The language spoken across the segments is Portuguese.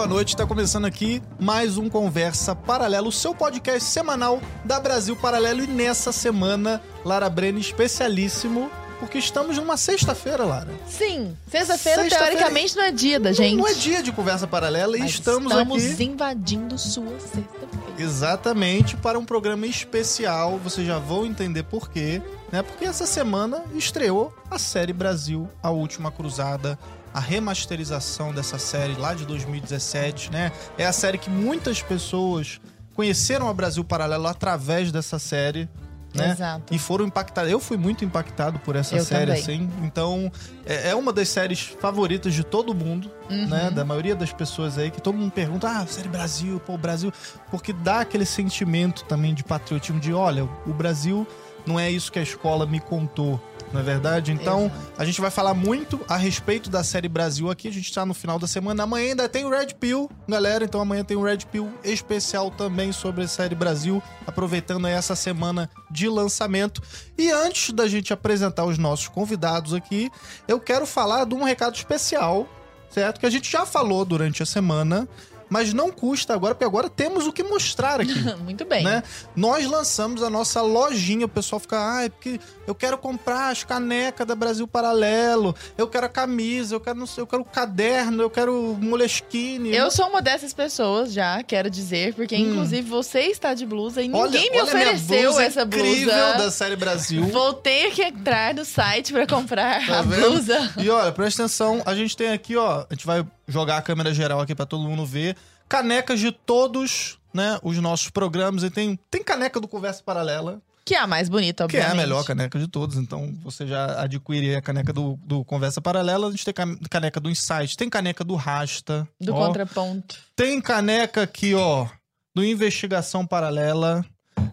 boa noite. Está começando aqui mais um Conversa Paralelo, o seu podcast semanal da Brasil Paralelo. E nessa semana, Lara Brenner, especialíssimo, porque estamos numa sexta-feira, Lara. Sim, sexta-feira Sexta-feira- teoricamente não é dia da gente. Não é dia de Conversa Paralela e Mas estamos, estamos aqui invadindo sua sexta-feira. exatamente para um programa especial. Vocês já vão entender por quê, né? Porque essa semana estreou a série Brasil, a última cruzada. A remasterização dessa série lá de 2017, né? É a série que muitas pessoas conheceram a Brasil Paralelo através dessa série, né? Exato. E foram impactados. Eu fui muito impactado por essa Eu série, também. assim. Então, é, é uma das séries favoritas de todo mundo, Uhum. né? Da maioria das pessoas aí, que todo mundo pergunta, ah, série Brasil, pô, Brasil. Porque dá aquele sentimento também de patriotismo, de olha, o Brasil não é isso que a escola me contou. Não é verdade? Então, Exato. a gente vai falar muito a respeito da série Brasil aqui. A gente tá no final da semana. Amanhã ainda tem o Red Pill, galera. Então amanhã tem um Red Pill especial também sobre a série Brasil, aproveitando aí essa semana de lançamento. E antes da gente apresentar os nossos convidados aqui, eu quero falar de um recado especial, certo? Que a gente já falou durante a semana, mas não custa agora, porque agora temos o que mostrar aqui Muito bem. né? Nós lançamos a nossa lojinha, o pessoal fica, ah, é porque eu quero comprar as canecas da Brasil Paralelo, eu quero a camisa, eu quero não sei, eu quero o caderno, eu quero o moleskine. Eu sou uma dessas pessoas já, quero dizer, porque Hum. inclusive você está de blusa e Olha- ninguém me olha ofereceu blusa essa incrível blusa. da série Brasil. Vou ter que entrar no site pra comprar Tá a vendo? blusa. E olha, presta atenção, a gente tem aqui, ó, a gente vai jogar a câmera geral aqui pra todo mundo ver, canecas de todos, né, os nossos programas e tem tem caneca do Conversa Paralela, Que é a mais bonita, Que é a obviamente. melhor caneca de todos, então você já adquire a caneca do, do Conversa Paralela. A gente tem ca- caneca do Insight, tem caneca do Rasta. Do ó. contraponto. Tem caneca aqui, ó, do Investigação Paralela.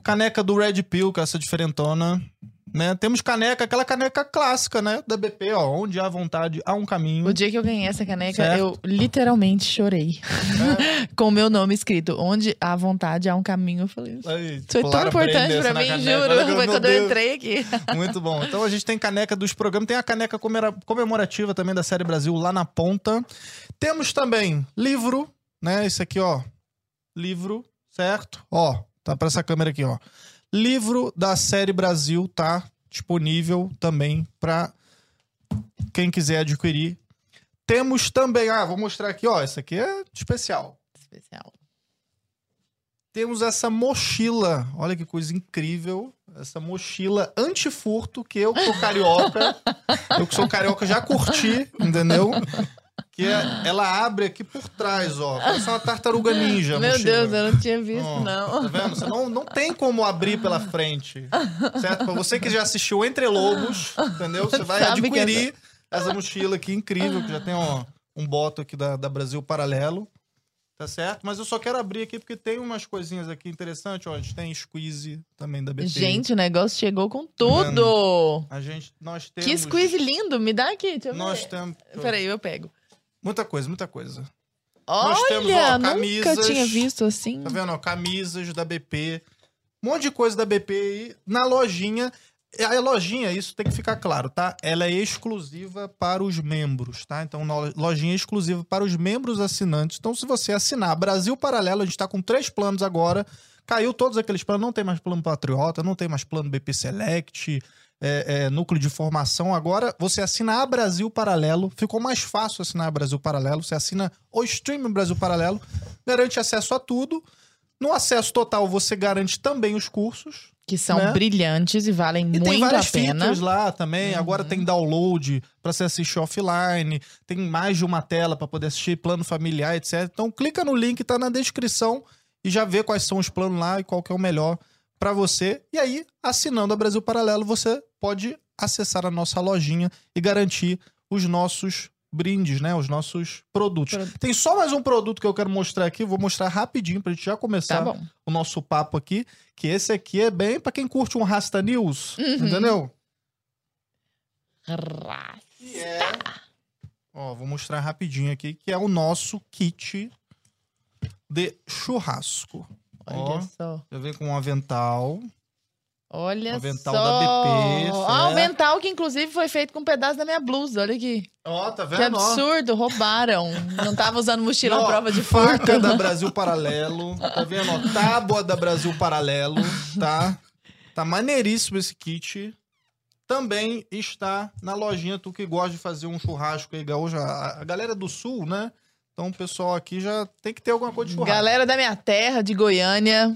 Caneca do Red Pill, que é essa diferentona. Né? Temos caneca, aquela caneca clássica, né? Da BP, ó. Onde há vontade, há um caminho. O dia que eu ganhei essa caneca, Certo. eu literalmente chorei. Com o meu nome escrito. Onde há vontade, há um caminho. Eu falei, isso Aí, foi tão importante pra mim, juro. Foi meu quando eu Deus. entrei aqui. Muito bom. Então a gente tem caneca dos programas, tem a caneca comemorativa também da série Brasil lá na ponta. Temos também livro, né? Esse aqui, ó. Livro, certo? Ó, tá pra essa câmera aqui, ó. Livro da série Brasil tá disponível também pra quem quiser adquirir. Temos também, ah, vou mostrar aqui, ó. Esse aqui é especial. Especial. Temos essa mochila, olha que coisa incrível. Essa mochila antifurto, que eu que sou carioca, eu que sou carioca já curti, entendeu? Que é- ela abre aqui por trás, ó. Parece uma tartaruga ninja. Meu. Deus, eu não tinha visto, Ó, não. Tá vendo? Você não, não tem como abrir pela frente. Certo? Pra você que já assistiu Entre Lobos, entendeu? Você vai Sabe adquirir essa mochila aqui incrível, que já tem ó, um boto aqui da, da Brasil Paralelo. Tá certo? Mas eu só quero abrir aqui porque tem umas coisinhas aqui interessantes. Ó, a gente tem squeeze também da BP. Gente, o negócio chegou com tudo. A gente, nós temos... Que squeeze lindo. Me dá aqui, deixa eu Nós ver. temos... Peraí, eu pego. Muita coisa, muita coisa. Olha, Nós temos, ó, nunca camisas. tinha visto assim. Tá vendo? ó, camisas da BP. Um monte de coisa da BP aí na lojinha. A lojinha, isso tem que ficar claro, tá? Ela é exclusiva para os membros, tá? Então, lojinha exclusiva para os membros assinantes. Então, se você assinar Brasil Paralelo, a gente tá com três planos agora. Caiu todos aqueles planos, não tem mais plano Patriota, não tem mais plano BP Select, é, é, núcleo de formação. Agora, você assina a Brasil Paralelo. Ficou mais fácil assinar a Brasil Paralelo. Você assina o Stream Brasil Paralelo, garante acesso a tudo. No acesso total, você garante também os cursos. Que são né? brilhantes e valem E tem muito a várias pena. features lá também. Uhum. Agora tem download para você assistir offline. Tem mais de uma tela para poder assistir plano familiar, etc. Então clica no link, tá na descrição e já vê quais são os planos lá e qual que é o melhor para você. E aí, assinando a Brasil Paralelo, você pode acessar a nossa lojinha e garantir os nossos brindes, né? Os nossos produtos. Pro- Tem só mais um produto que eu quero mostrar aqui, vou mostrar rapidinho pra gente já começar Tá o nosso papo aqui, que esse aqui é bem pra quem curte um Rasta News, Uhum. entendeu? Ra- Que é... Ó, vou mostrar rapidinho aqui, que é o nosso kit de churrasco. Olha Ó, só. já vem com um avental, Olha Avental só. da BP, Ah, o certo. avental que inclusive foi feito com um pedaço da minha blusa. Olha aqui. Ó, tá Que vendo? Ó. absurdo, roubaram. Não tava usando mochila à prova de faca furto. da Brasil Paralelo. Tá vendo? Ó, tábua da Brasil Paralelo, tá? Tá maneiríssimo esse kit. Também está na lojinha, tu que gosta de fazer um churrasco aí, gaúcho. A, a galera do sul, né? Então o pessoal aqui já tem que ter alguma coisa de churrasco. Galera da minha terra, de Goiânia,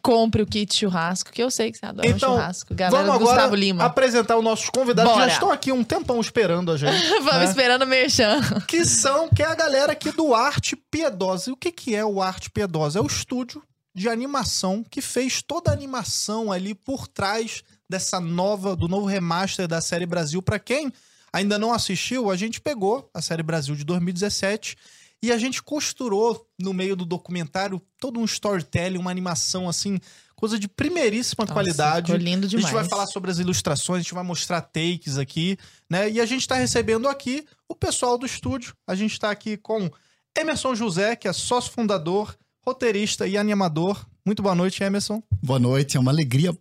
compre o kit churrasco, que eu sei que você adora Então, um churrasco. Galera Vamos agora Gustavo Lima. apresentar os nossos convidados que já Bora. estão aqui um tempão esperando a gente. Vamos né? esperando o merchan. que são, que é a galera aqui do Arte Piedosa. E o que, que é o Arte Piedosa? É o estúdio de animação que fez toda a animação ali por trás dessa nova, do novo remaster da série Brasil. Pra quem ainda não assistiu, a gente pegou a série Brasil de 2017 e a gente costurou no meio do documentário todo um storytelling, uma animação assim, coisa de primeiríssima Nossa, qualidade. ficou lindo A demais. gente vai falar sobre as ilustrações, a gente vai mostrar takes aqui, né? E a gente tá recebendo aqui o pessoal do estúdio. A gente tá aqui com Emerson José, que é sócio fundador, roteirista e animador. Muito boa noite, Emerson. Boa noite, é uma alegria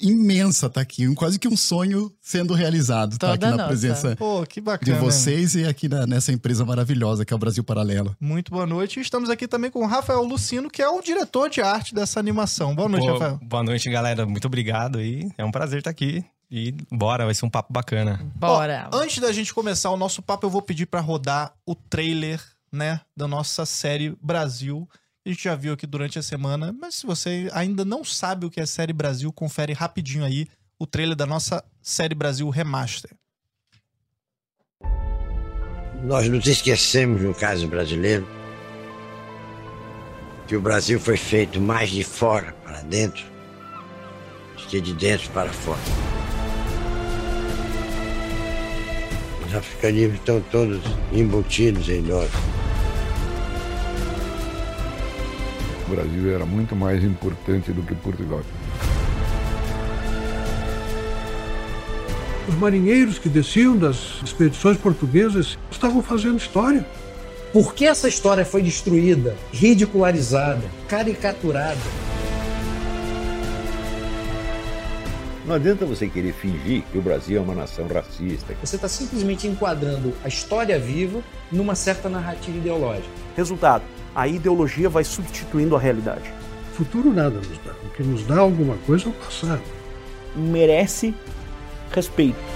imensa estar aqui, quase que um sonho sendo realizado, Toda aqui na nossa. presença Pô, que de vocês e aqui na- nessa empresa maravilhosa que é o Brasil Paralelo. Muito boa noite. E estamos aqui também com o Rafael Lucino, que é o diretor de arte dessa animação. Boa noite, Pô, Rafael. Boa noite, galera. Muito obrigado aí. É um prazer estar aqui. E bora, vai ser um papo bacana. Bora. Ó, antes da gente começar o nosso papo, eu vou pedir pra rodar o trailer, né, da nossa série Brasil. A gente já viu aqui durante a semana, mas se você ainda não sabe o que é série Brasil, confere rapidinho aí o trailer da nossa série Brasil Remaster. Nós nos esquecemos, no caso brasileiro, que o Brasil foi feito mais de fora para dentro do que de dentro para fora. Os africanismos estão todos embutidos em nós. O Brasil era muito mais importante do que Portugal. Os marinheiros que desciam das expedições portuguesas estavam fazendo história. Por que essa história foi destruída, ridicularizada, caricaturada? Não adianta você querer fingir que o Brasil é uma nação racista. Você está simplesmente enquadrando a história viva numa certa narrativa ideológica. Resultado: a ideologia vai substituindo a realidade. Futuro nada nos dá. O que nos dá alguma coisa é o passado. Merece respeito.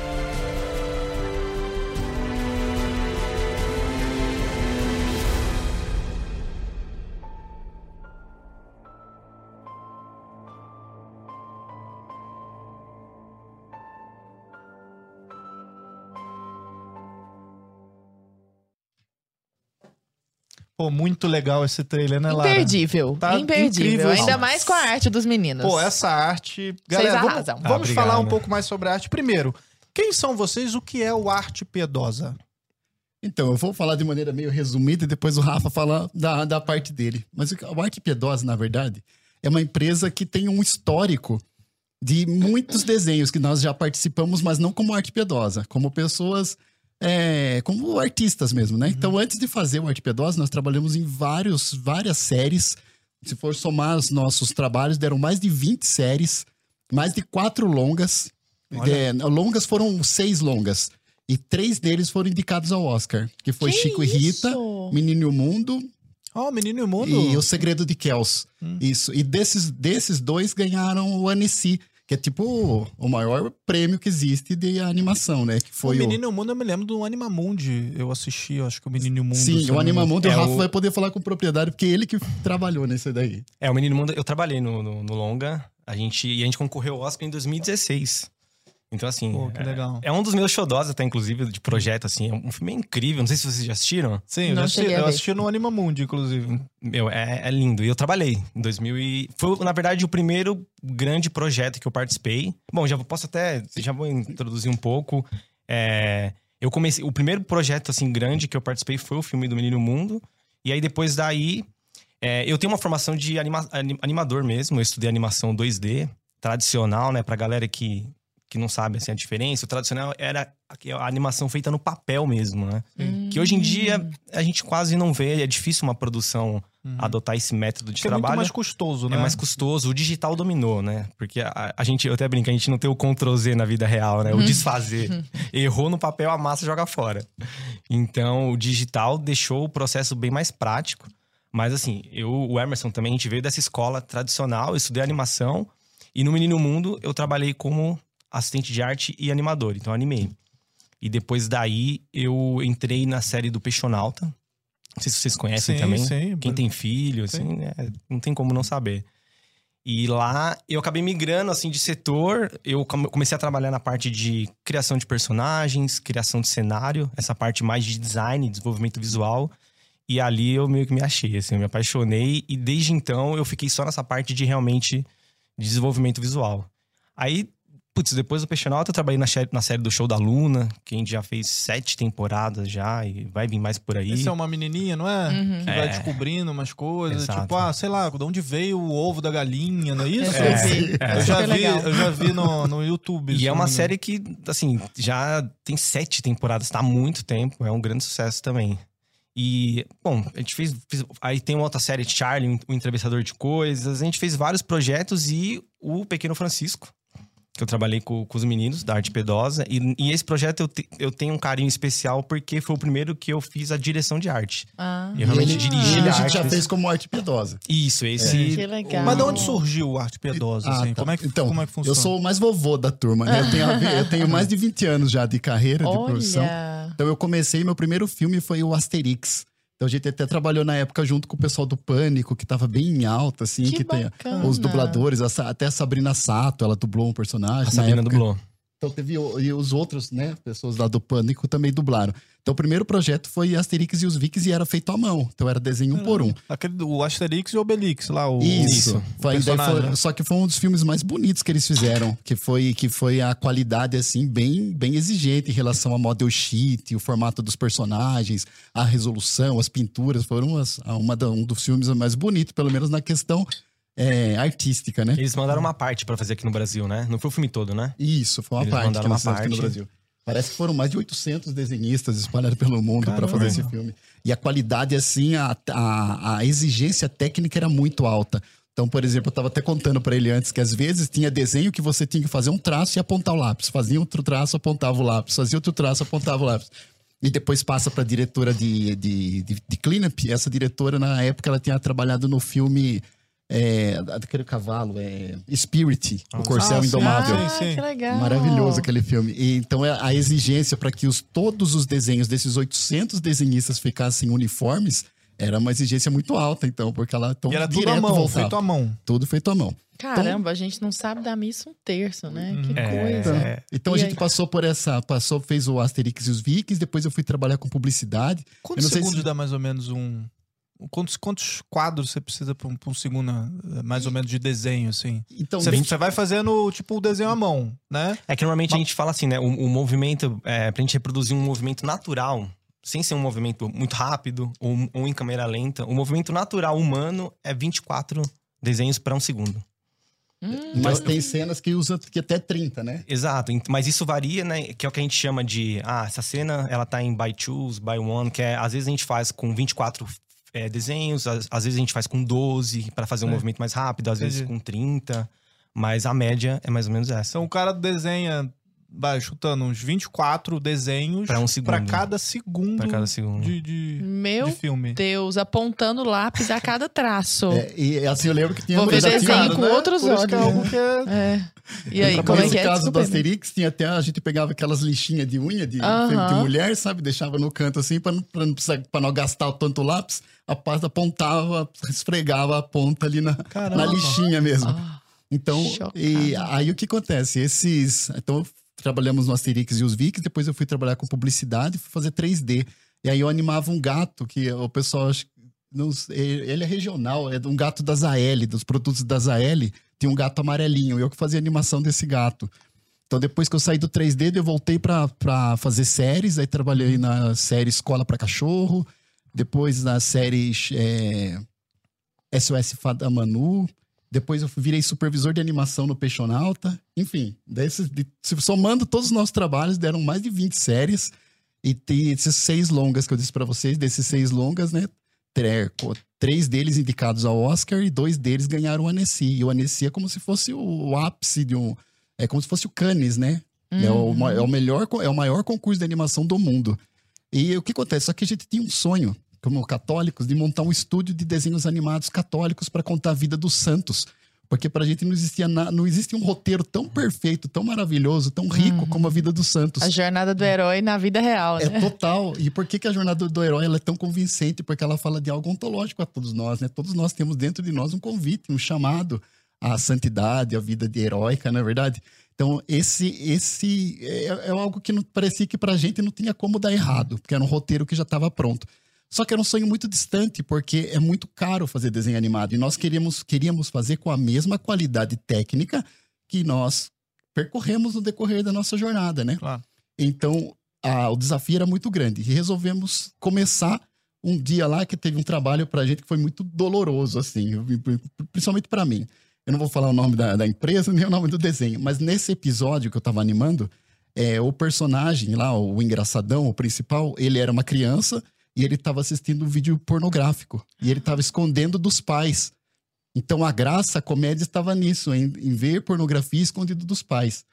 Pô, muito legal esse trailer, né, Lara? Imperdível. Tá imperdível. incrível Ainda mais com a arte dos meninos. Pô, essa arte. Galera, vamos, arrasam. vamos Ah, obrigado. falar um pouco mais sobre a arte. Primeiro, quem são vocês? O que é o Arte Piedosa? Então, eu vou falar de maneira meio resumida e depois o Rafa fala da, da parte dele. Mas o Arte Piedosa, na verdade, é uma empresa que tem um histórico de muitos desenhos que nós já participamos, mas não como Arte Piedosa, como pessoas, é, como artistas mesmo, né? Então, antes de fazer o Arte Piedosa, nós trabalhamos em vários, várias séries. Se for somar os nossos trabalhos, deram mais de 20 séries, mais de quatro longas. Olha. É, longas foram seis longas. E três deles foram indicados ao Oscar, que foi Que Chico e Rita, isso? Menino e o Mundo Ó, o Menino e o Mundo. e O Segredo de Kells. Hum. Isso. E desses, desses dois ganharam o Annecy, que é tipo o, maior prêmio que existe de animação, né? Que foi o. Menino o Mundo, eu me lembro do Animamundi. Eu assisti, eu acho que o Menino Mundo. Sim, eu o. Animamundo, É o Rafa o- vai poder falar com propriedade, porque ele que trabalhou nesse daí. É, o Menino Mundo, eu trabalhei no, no, no Longa. A gente, e a gente concorreu ao Oscar em 2016. Então, assim. Pô, que é- legal. É, um dos meus xodós, até, inclusive, de projeto, assim. É um filme incrível. Não sei se vocês já assistiram. Sim, eu, Não já assisti, eu assisti no Animamundi, inclusive. Meu, é, é lindo. E eu trabalhei em 2000 e... Foi, na verdade, o primeiro grande projeto que eu participei. Bom, já posso até... Já vou introduzir um pouco. É, eu comecei... O primeiro projeto, assim, grande que eu participei foi o filme do Menino Mundo. E aí, depois daí... é, eu tenho uma formação de anima- anim- animador mesmo. Eu estudei animação 2D, tradicional, né? Pra galera que que não sabe assim, a diferença, o tradicional era a, a animação feita no papel mesmo, né? Hum. Que hoje em dia a gente quase não vê, é difícil uma produção adotar esse método de Porque é muito trabalho. mais custoso, né? É mais custoso. O digital dominou, né? Porque a, a gente, eu até brinco, a gente não tem o Ctrl Z na vida real, né? O desfazer. Errou no papel, a massa joga fora. Então, o digital deixou o processo bem mais prático. Mas assim, eu, o Emerson também, a gente veio dessa escola tradicional, eu estudei animação. E no Menino Mundo, eu trabalhei como assistente de arte e animador. Então, animei. E depois daí, eu entrei na série do Peixonauta. Não sei se vocês conhecem Sim, também. sim. Quem tem filho, assim, né, não tem como não saber. E lá eu acabei migrando assim de setor. Eu come- comecei a trabalhar na parte de criação de personagens, criação de cenário, essa parte mais de design, desenvolvimento visual. E ali eu meio que me achei, assim, eu me apaixonei e desde então eu fiquei só nessa parte de realmente desenvolvimento visual. Aí, putz, depois do Peixonauta eu trabalhei na, na série do Show da Luna, que a gente já fez sete temporadas já e vai vir mais por aí. Esse é uma menininha, não é? Uhum. Que vai É. descobrindo umas coisas. Exato. Tipo, ah, sei lá, de onde veio o ovo da galinha, não é isso? Eu vi. Eu já vi, legal. eu já vi no, no YouTube. E é uma série que, assim, já tem sete temporadas, tá há muito tempo, é um grande sucesso também. E, bom, a gente fez. fez- aí tem uma outra série, Charlie, o Entrevistador de Coisas. A gente fez vários projetos e o Pequeno Francisco, que eu trabalhei com, com os meninos da Arte Pedosa. E, e esse projeto eu, te- eu tenho um carinho especial porque foi o primeiro que eu fiz a direção de arte. Ah, Eu realmente ele, dirigi ele a a gente arte já fez como arte piedosa. Isso, esse. que legal. Mas de onde surgiu a arte piedosa? Ah, assim? tá. como, é que, então, como é que funciona? eu sou o mais vovô da turma, né? Eu tenho, ver- eu tenho mais de 20 anos já de carreira, de profissão. Olha. Então eu comecei, meu primeiro filme foi o Asterix. Então a gente até trabalhou na época junto com o pessoal do Pânico, que tava bem em alta, assim, Que que, tem os dubladores, até a Sabrina Sato, ela dublou um personagem. A na Sabrina época. dublou. Então teve e os outros, né, pessoas lá do Pânico também dublaram. Então o primeiro projeto foi Asterix e os Vikings e era feito à mão. Então era desenho um por um. Aquele, o Asterix e o Obelix lá. O, Isso. o Foi, foi- né? só que foi um dos filmes mais bonitos que eles fizeram, que foi que foi a qualidade assim bem bem exigente em relação a model sheet, o formato dos personagens, a resolução, as pinturas, foram as, a- uma da- um dos filmes mais bonitos, pelo menos na questão é, artística, né? Eles mandaram uma parte pra fazer aqui no Brasil, né? Não foi o filme todo, né? Isso, foi uma Eles parte que mandaram nós uma fizemos aqui no parte. Brasil. Parece que foram mais de 800 desenhistas espalhados pelo mundo para fazer esse filme. E a qualidade, assim, a, a, a exigência técnica era muito alta. Então, por exemplo, eu estava até contando para ele antes que às vezes tinha desenho que você tinha que fazer um traço e apontar o lápis. Fazia outro traço, apontava o lápis. Fazia outro traço, apontava o lápis. E depois passa para a diretora de, de, de, de cleanup. Essa diretora, na época, ela tinha trabalhado no filme é, daquele cavalo, é, Spirit, o Corcel Ah. Indomável. Ah, Sim, sim. que legal. Maravilhoso aquele filme. E, então é a exigência para que os, todos os desenhos desses 800 desenhistas ficassem uniformes era uma exigência muito alta, então, porque ela então, E era tudo direto à mão, voltava. feito à mão. Tudo feito à mão. Caramba, a gente não sabe dar missa um terço, né? Que É, coisa. é. Então E a gente aí? passou por essa, passou, fez o Asterix e os Vikings, depois eu fui trabalhar com publicidade. Quantos segundos se- dá mais ou menos um. Quantos, quantos quadros você precisa pra um, pra um segundo, eh, mais ou menos, de desenho, assim? Então, Você, bem- você vai fazendo, tipo, o desenho à mão, né? É que normalmente a gente fala assim, né? O, o movimento, é, pra gente reproduzir um movimento natural, sem ser um movimento muito rápido ou, ou em câmera lenta, o movimento natural humano é 24 desenhos para um segundo. Hum, mas tem cenas que usam que até 30, né? Exato, mas isso varia, né? Que é o que a gente chama de. Ah, essa cena ela tá em by twos, by one, que é às vezes a gente faz com 24 é, desenhos, às, às vezes a gente faz com 12 para fazer um É. movimento mais rápido, às vezes Entendi. com 30, mas a média é mais ou menos essa. Então o cara desenha, vai chutando uns 24 desenhos Pra um segundo. pra cada segundo Pra cada segundo. de, de, Meu de filme. Deus, apontando lápis a cada traço. É, e assim, eu lembro que tinha Vou ver desenho com outros Por isso que é olhos. algo que é... É. E aí, como é que é? caso do Asterix, tinha até a gente pegava aquelas lixinhas de unha de, Aham. de mulher, sabe? Deixava no canto assim, pra não, pra não, precisar, pra não gastar o tanto lápis. A pasta apontava, esfregava a ponta ali na, Caramba. na lixinha mesmo. Ah, Então, chocada. e aí o que acontece? Esses. Então, trabalhamos no Asterix e os Vikings, depois eu fui trabalhar com publicidade, fui fazer 3D. E aí eu animava um gato que o pessoal. ele é regional, é um gato da Zael, dos produtos da Zael. Tinha um gato amarelinho, eu que fazia animação desse gato. Então, depois que eu saí do 3D, eu voltei pra fazer séries. Aí trabalhei na série Escola para Cachorro, depois na série é, SOS Fada Manu. Depois eu virei supervisor de animação no Peixonauta. Enfim, se somando todos os nossos trabalhos, deram mais de 20 séries. E tem esses seis longas que eu disse pra vocês, desses seis longas, né? Três deles indicados ao Oscar e dois deles ganharam o Annecy. E o Annecy é como se fosse o, ápice de um. É como se fosse o Cannes, né? É, o, ma- é o melhor, é o maior concurso de animação do mundo. E o que acontece? Só que a gente tinha um sonho, como católicos, de montar um estúdio de desenhos animados católicos para contar a vida dos santos. Porque pra gente não existia na, não existe um roteiro tão perfeito, tão maravilhoso, tão rico como a vida dos santos. A jornada do herói na vida real, né? É total. E por que, que a jornada do herói ela é tão convincente? Porque ela fala de algo ontológico a todos nós, né? Todos nós temos dentro de nós um convite, um chamado à santidade, à vida de heróica, não é verdade? Então, esse esse é, é algo que não, parecia que pra gente não tinha como dar errado, porque era um roteiro que já estava pronto. Só que era um sonho muito distante, porque é muito caro fazer desenho animado. E nós queríamos, queríamos fazer com a mesma qualidade técnica que nós percorremos no decorrer da nossa jornada, né? Claro. Então, a- o desafio era muito grande. E resolvemos começar um dia lá que teve um trabalho pra gente que foi muito doloroso, assim, principalmente pra mim. Eu não vou falar o nome da, da empresa nem o nome do desenho, mas nesse episódio que eu tava animando, é, o personagem lá, o engraçadão, o principal, ele era uma criança e ele tava assistindo um vídeo pornográfico. E ele tava escondendo dos pais. Então a graça, a comédia estava nisso, em, em ver pornografia escondido dos pais.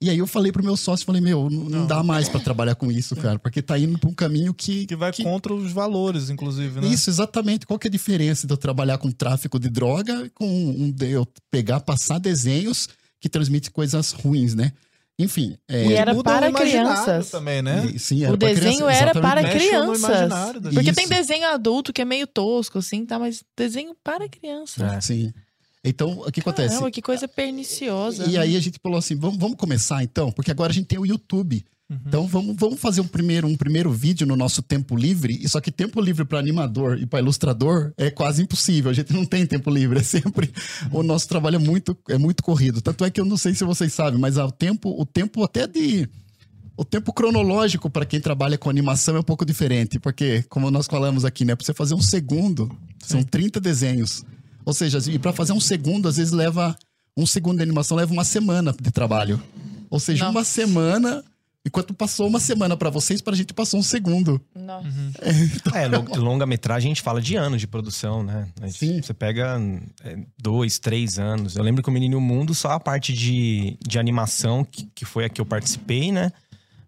E aí eu falei pro meu sócio, falei, meu, não, não dá mais pra trabalhar com isso, cara, porque tá indo pra um caminho que... Que vai contra os valores, inclusive, né? Isso, exatamente. Qual que é a diferença de eu trabalhar com tráfico de droga com um, de eu pegar, passar desenhos que transmitem coisas ruins, né? Enfim. é- E era para crianças. também, né? E- Sim, era O desenho criança, era para crianças. Porque Isso. tem desenho adulto que é meio tosco, assim, tá? Mas desenho para criança. É. Sim. Então, o que acontece? Caramba, que coisa perniciosa. E aí a gente falou assim, vamos, vamos começar então, porque agora a gente tem o YouTube. Então vamos, vamos fazer um primeiro, um primeiro vídeo no nosso tempo livre. E só que tempo livre para animador e para ilustrador é quase impossível. A gente não tem tempo livre, é sempre o nosso trabalho é muito é muito corrido. Tanto é que eu não sei se vocês sabem, mas o tempo, o tempo até de o tempo cronológico para quem trabalha com animação é um pouco diferente, porque como nós falamos aqui, né, para você fazer um segundo, são 30 desenhos. Ou seja, e para fazer um segundo, às vezes leva um segundo de animação leva uma semana de trabalho. Ou seja, uma semana, enquanto passou uma semana para vocês, para a gente passou um segundo. Nossa. É, lo- longa-metragem a gente fala de anos de produção, né? Gente- Sim. Você pega é, dois, três anos. Eu lembro que o Menino Mundo, só a parte de, de animação, que, que foi a que eu participei, né?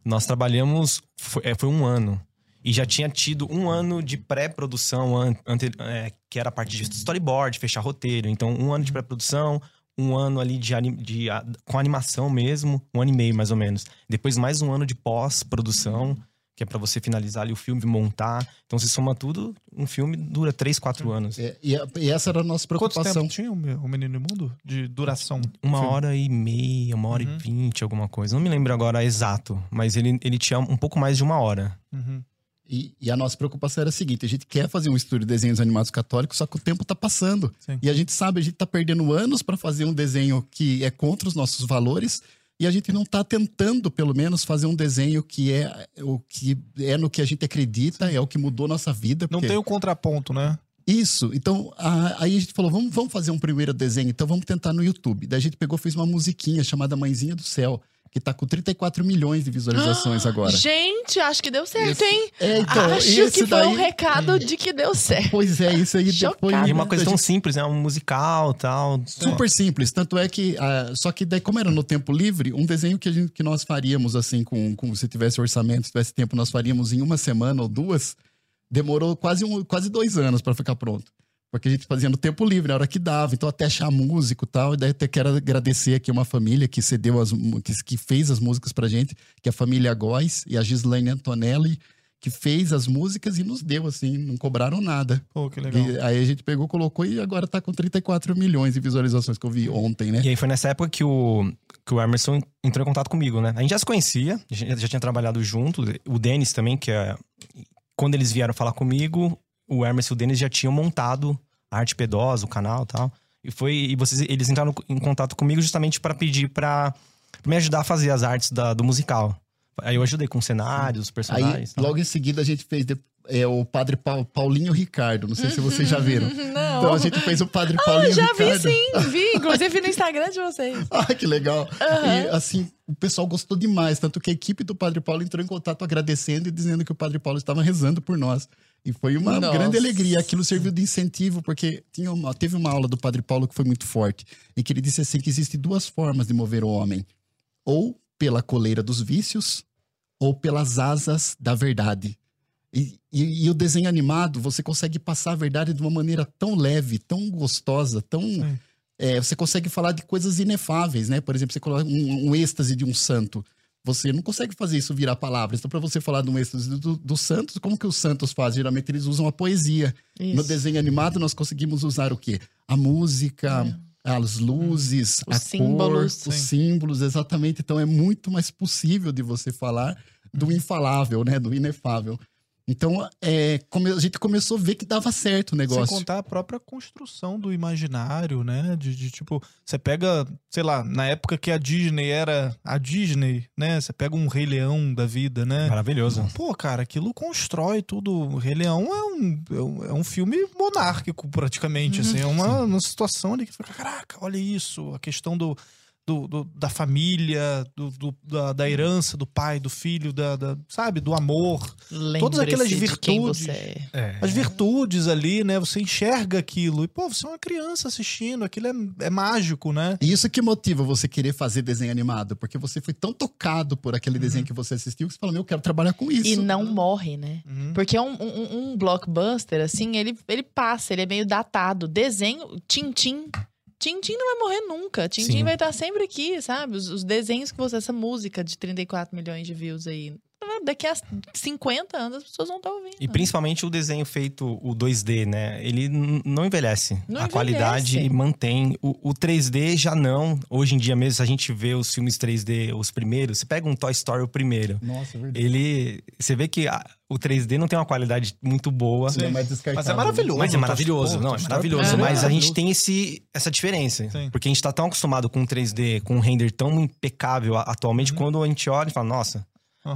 Nós trabalhamos, foi, é, foi um ano. E já tinha tido um ano de pré-produção, é, que era a parte de storyboard, fechar roteiro. Então, um ano de pré-produção, um ano ali de, de a- com animação mesmo, um ano e meio mais ou menos. Depois, mais um ano de pós-produção, que é pra você finalizar ali o filme, montar. Então, se soma tudo, um filme dura três, quatro anos. É, e, e essa era a nossa Quanto preocupação. tempo tinha o Me- o Menino Imundo? De duração? Uma Filme. hora e meia, uma hora e vinte, alguma coisa. Não me lembro agora exato, mas ele, ele tinha um pouco mais de uma hora. Uhum. E, e a nossa preocupação era a seguinte: a gente quer fazer um estúdio de desenhos animados católicos, só que o tempo tá passando. Sim. E a gente sabe, a gente tá perdendo anos para fazer um desenho que é contra os nossos valores. E a gente não tá tentando, pelo menos, fazer um desenho que é o que é no que a gente acredita, é o que mudou nossa vida. Não porque- tem o contraponto, né? Isso. Então, a- aí a gente falou, vamos, vamos fazer um primeiro desenho, então vamos tentar no YouTube. Daí a gente pegou, fez uma musiquinha chamada Mãezinha do Céu, que tá com 34 milhões de visualizações agora. Gente, acho que deu certo, Esse- hein? É, então, acho esse que foi um recado de que deu certo. Pois é, isso aí depois. Chocada. E uma coisa tão gente- simples, né? Um musical e tal. Super simples. Tanto é que. ah, só que daí, como era no tempo livre, um desenho que, a gente, que nós faríamos, assim, com, com se tivesse orçamento, se tivesse tempo, nós faríamos em uma semana ou duas, demorou quase, um, quase dois anos para ficar pronto. Porque a gente fazia no tempo livre, na hora que dava, então até achar músico e tal. E daí até quero agradecer aqui uma família que cedeu as que, que fez as músicas pra gente, que é a família Góes e a Gislaine Antonelli, que fez as músicas e nos deu, assim, não cobraram nada. Pô, que legal. E aí a gente pegou, colocou e agora tá com 34 milhões de visualizações que eu vi ontem, né? E aí foi nessa época que o, que o Emerson entrou em contato comigo, né? A gente já se conhecia, a gente já tinha trabalhado junto. O Denis também, que é. Quando eles vieram falar comigo, o Emerson e o Denis já tinham montado a Arte Pedosa, o canal e tal. E foi. E vocês, eles entraram em contato comigo justamente para pedir para me ajudar a fazer as artes da- do musical. Aí eu ajudei com cenários, Aí, personagens. tal. logo em seguida, a gente fez. de- é o Padre Pau- Paulinho Ricardo. Não sei se vocês já viram. Não. Então a gente fez o Padre Ah, Paulinho já vi Ricardo. sim, vi. Inclusive no Instagram de vocês. Ah, que legal. Aham. E assim, o pessoal gostou demais. Tanto que a equipe do Padre Paulo entrou em contato agradecendo e dizendo que o Padre Paulo estava rezando por nós. E foi uma Nossa. grande alegria. Aquilo serviu de incentivo, porque tinha uma- teve uma aula do Padre Paulo que foi muito forte, em que ele disse assim: que existem duas formas de mover o homem: ou pela coleira dos vícios, ou pelas asas da verdade. E, e- e o desenho animado, você consegue passar a verdade de uma maneira tão leve, tão gostosa, tão. é, você consegue falar de coisas inefáveis, né? Por exemplo, você coloca um, um êxtase de um santo. Você não consegue fazer isso virar palavras. Então, para você falar de um êxtase do, do Santos, como que os santos fazem? Geralmente eles usam a poesia. Isso. No desenho animado, nós conseguimos usar o quê? A música, as luzes, Os a símbolos. cor, os símbolos, exatamente. Então é muito mais possível de você falar do infalável, né? Do inefável. Então, é, come- a gente começou a ver que dava certo o negócio. Sem contar a própria construção do imaginário, né? De, de, tipo, você pega, sei lá, na época que a Disney era a Disney, né? Você pega um Rei Leão da vida, né? Maravilhoso. Pô, cara, aquilo constrói tudo. O Rei Leão é um, é um, é filme monárquico, praticamente. Assim, é uma, uma situação ali que fica, caraca, olha isso, a questão do. Do- do- da família, do, do- da, da herança, do pai, do filho, da, da- sabe, do amor. Todas aquelas virtudes. você é. As virtudes ali, né? Você enxerga aquilo. E, pô, você é uma criança assistindo, aquilo é, é mágico, né? E isso que motiva você querer fazer desenho animado, porque você foi tão tocado por aquele desenho que você assistiu que você fala, meu, eu quero trabalhar com isso. E não morre, né? Uhum. Porque um, um, um blockbuster, assim, ele, ele passa, ele é meio datado. Desenho, Tintim. Tintim não vai morrer nunca. Tintim vai estar sempre aqui, sabe? Os, os desenhos que você. Essa música de 34 milhões de views aí. Daqui a 50 anos as pessoas vão estar ouvindo. E principalmente o desenho feito, o 2D, né? Ele não envelhece. Não a envelhece. qualidade mantém. O, o 3D já não. Hoje em dia mesmo, se a gente vê os filmes 3D, os primeiros, você pega um Toy Story, o primeiro. Nossa, é verdade. Ele. Você vê que a- o 3D não tem uma qualidade muito boa. Ele é mais descartável. Mas é maravilhoso. Mas é Toy- maravilhoso, não, é maravilhoso. é mas a maravilhoso. gente tem esse, essa diferença. Sim. Porque a gente tá tão acostumado com 3D, com um render tão impecável atualmente, quando a gente olha e fala, nossa,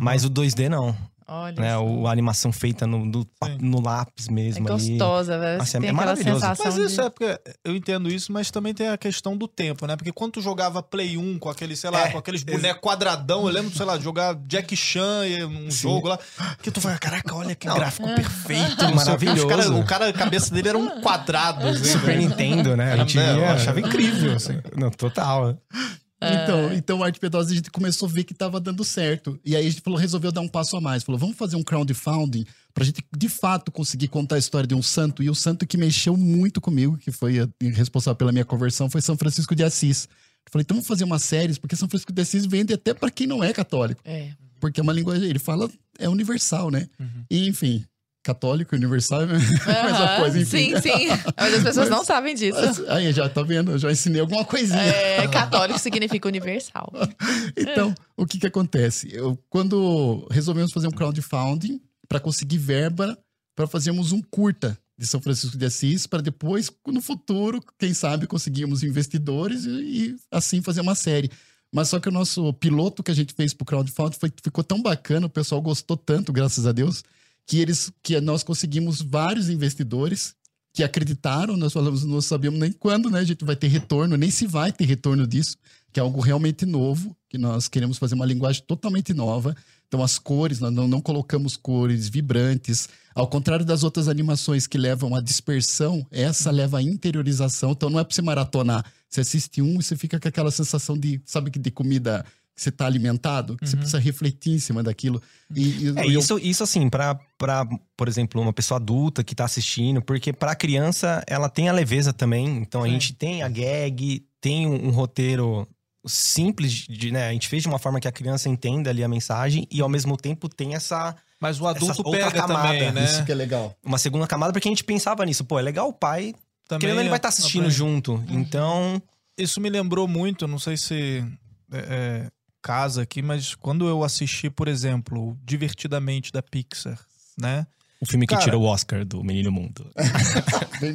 Mas o 2D não. Olha. Né? só. O, a animação feita no, no, Sim. no lápis É mesmo. ali. gostosa, velho. Nossa, é- é maravilhoso. Mas isso de... é porque eu entendo isso, mas também tem a questão do tempo, né? Porque quando tu jogava Play 1 com aquele, sei lá, É, com aqueles bonecos quadradão, eu lembro, sei lá, de jogar Jack Chan e um jogo lá, que tu vai, caraca, olha que gráfico perfeito, não sei o Maravilhoso. cara- o cara, a cabeça dele era um quadrado. assim, Super né? Nintendo, né? A gente é, achava incrível, assim. Não, total. Então, então o Arte Pedosa a gente começou a ver que tava dando certo. E aí a gente falou, resolveu dar um passo a mais. Falou, vamos fazer um crowdfunding pra gente de fato conseguir contar a história de um santo. E o santo que mexeu muito comigo, que foi a- responsável pela minha conversão, foi São Francisco de Assis. Eu falei, então vamos fazer uma série, porque São Francisco de Assis vende até pra quem não é católico. É. Porque é uma linguagem, ele fala, é universal, né? E, enfim, católico, universal é a mesma Aham, coisa, enfim. Sim, sim. Mas as pessoas Mas- não sabem disso. Mas, Aí, já tá vendo? Eu já ensinei alguma coisinha. É, católico significa universal. Então, o que que acontece? Eu, quando resolvemos fazer um crowdfunding para conseguir verba para fazermos um curta de São Francisco de Assis, para depois, no futuro, quem sabe, conseguirmos investidores e, e assim fazer uma série. Mas só que o nosso piloto que a gente fez pro crowdfunding foi, ficou tão bacana, o pessoal gostou tanto, graças a Deus, que eles que nós conseguimos vários investidores que acreditaram, nós falamos, não sabíamos nem quando, né, a gente vai ter retorno, nem se vai ter retorno disso, que é algo realmente novo, que nós queremos fazer uma linguagem totalmente nova. Então, as cores, nós não, não colocamos cores vibrantes. Ao contrário das outras animações que levam à dispersão, essa leva à interiorização. Então, não é para você maratonar. Você assiste um e você fica com aquela sensação de, sabe, de comida que você está alimentado, que você precisa refletir em cima daquilo. E, e- É, eu- isso, isso assim, pra, pra, por exemplo, uma pessoa adulta que tá assistindo, porque pra criança ela tem a leveza também. Então a gente tem a gag, tem um, um roteiro simples, de, né? A gente fez de uma forma que a criança entenda ali a mensagem e ao mesmo tempo tem essa. Mas o adulto pega camada, também, né? Isso que é legal. Uma segunda camada, porque a gente pensava nisso. Pô, é legal o pai. Também querendo, ele é- vai estar assistindo também. junto. Então. Isso me lembrou muito, não sei se é, é, casa aqui, mas quando eu assisti, por exemplo, Divertidamente da Pixar, né? O filme que Cara- tirou o Oscar do Menino Mundo.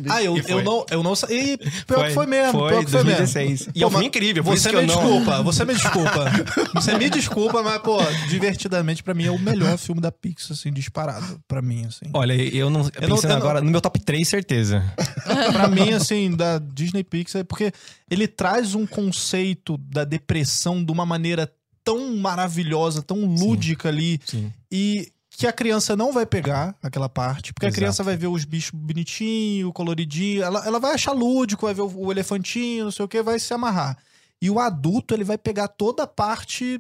Ah, eu, eu foi. não, eu não E pior que foi mesmo. Foi, pior que foi 2016. mesmo. E é um Pô, filme mas incrível, por Você me eu não... desculpa, você me desculpa. Você me desculpa, mas, pô, divertidamente, pra mim, é o melhor filme da Pixar, assim, disparado. Pra mim, assim. Olha, eu não... não- Pensando eu não- agora, no meu top 3, certeza. pra mim, assim, da Disney Pixar, é porque ele traz um conceito da depressão de uma maneira tão maravilhosa, tão lúdica ali, Sim. e que a criança não vai pegar aquela parte, porque Exato. a criança vai ver os bichos bonitinhos, coloridinho, ela, ela vai achar lúdico, vai ver o, o elefantinho, não sei o que, vai se amarrar. E o adulto, ele vai pegar toda a parte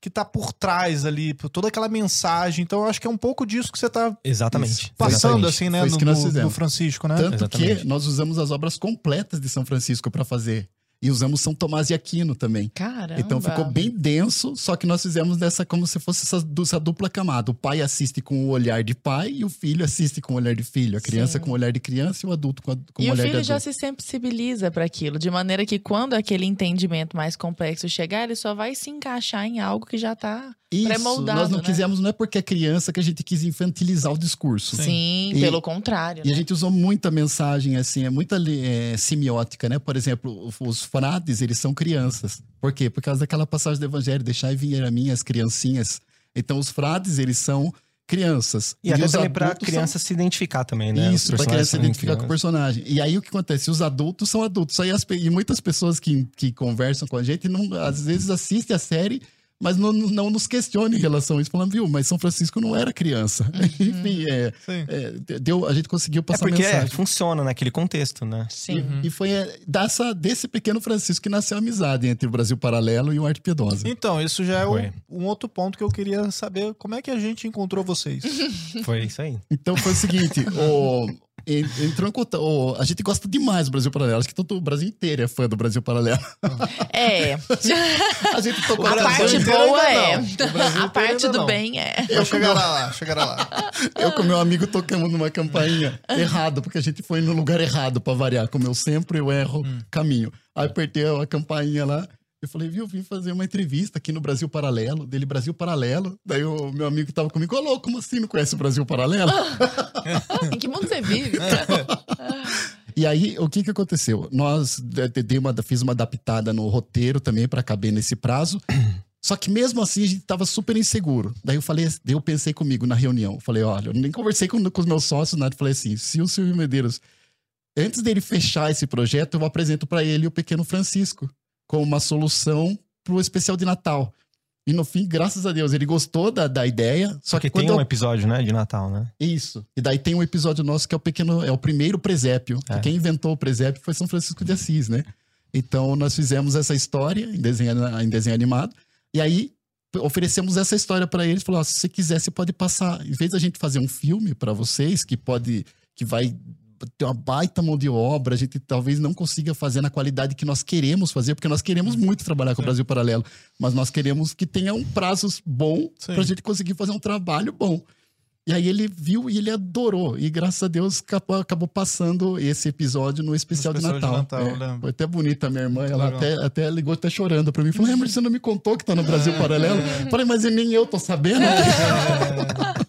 que tá por trás ali, toda aquela mensagem. Então, eu acho que é um pouco disso que você tá Exatamente. passando, Exatamente. assim, né, no, no Francisco, né? Tanto Exatamente. que nós usamos as obras completas de São Francisco para fazer. E usamos São Tomás de Aquino também. Caramba. Então ficou bem denso, só que nós fizemos dessa como se fosse essa, essa dupla camada. O pai assiste com o olhar de pai e o filho assiste com o olhar de filho. A criança Sim. com o olhar de criança e o adulto com, a, com E o o olhar de filho já adulto. se sensibiliza para aquilo, de maneira que quando aquele entendimento mais complexo chegar, ele só vai se encaixar em algo que já tá Isso, nós não né? quisemos, não é porque é criança que a gente quis infantilizar o discurso. Sim, E- pelo contrário. E a né? gente usou muita mensagem, assim, é muita é, semiótica, né? Por exemplo, o- os frades, eles são crianças. Por quê? Por causa daquela passagem do Evangelho, deixai vir a mim as criancinhas. Então, os frades, eles são crianças. E até os também pra adultos criança se identificar também, né? São... Isso, pra personagens criança se são identificar com o personagem. E aí, o que acontece? Os adultos são adultos. Aí as e muitas pessoas que, que conversam com a gente, não, às vezes assistem a série... Mas não, não nos questione em relação a isso, falando, viu, mas São Francisco não era criança. Enfim, é, é, deu, a gente conseguiu É passar porque mensagem. é, funciona naquele contexto, né? Sim. E foi é, dessa, desse pequeno Francisco que nasceu a amizade entre o Brasil Paralelo e o Arte Piedosa. Então, isso já é Foi. um outro ponto que eu queria saber. Como é que a gente encontrou vocês? Foi isso aí. Então foi o seguinte, o, entrou em contato, o- a gente gosta demais do Brasil Paralelo, acho que todo o Brasil inteiro é fã do Brasil Paralelo. É, A gente tocou a parte boa é. A parte do não. bem é. Eu chegará lá, chegará lá. Eu com meu amigo tocamos numa campainha errado, porque a gente foi no lugar errado pra variar. Como eu sempre, eu erro caminho. Aí apertei a campainha lá. Eu falei, viu, vim fazer uma entrevista aqui no Brasil Paralelo, dele Brasil Paralelo. Daí o meu amigo que tava comigo, ô louco, como assim não conhece o Brasil Paralelo? Em que mundo você vive? E aí, o que que aconteceu? Nós de- de- dei uma, fiz uma adaptada no roteiro também para caber nesse prazo. Só que mesmo assim a gente tava super inseguro. Daí eu falei, daí eu pensei comigo na reunião. Eu Falei, olha, eu nem conversei com, com os meus sócios, nada. Eu Falei assim, se o Silvio Medeiros, antes dele fechar esse projeto, eu apresento para ele o Pequeno Francisco como uma solução pro especial de Natal. E no fim, graças a Deus, ele gostou da, da ideia. Só Porque que tem um eu episódio, né, de Natal, né? isso. E daí tem um episódio nosso que é o pequeno, é o primeiro presépio. É. Que quem inventou o presépio foi São Francisco de Assis, né? Então nós fizemos essa história em desenho, em desenho animado. E aí oferecemos essa história para eles, falou: ó, se você quiser, você pode passar, em vez da gente fazer um filme para vocês que pode que vai ter uma baita mão de obra, a gente talvez não consiga fazer na qualidade que nós queremos fazer, porque nós queremos muito trabalhar com o Brasil Paralelo, mas nós queremos que tenha um prazos bom para a gente conseguir fazer um trabalho bom. E aí ele viu e ele adorou. E graças a Deus acabou, acabou passando esse episódio no especial, especial de de Natal. Natal, É, eu lembro. foi até bonita a minha irmã. Ela Legal. até, até ligou até chorando pra mim. Falou, Emerson, você não me contou que tá no Brasil Paralelo? Falei, mas nem eu tô sabendo.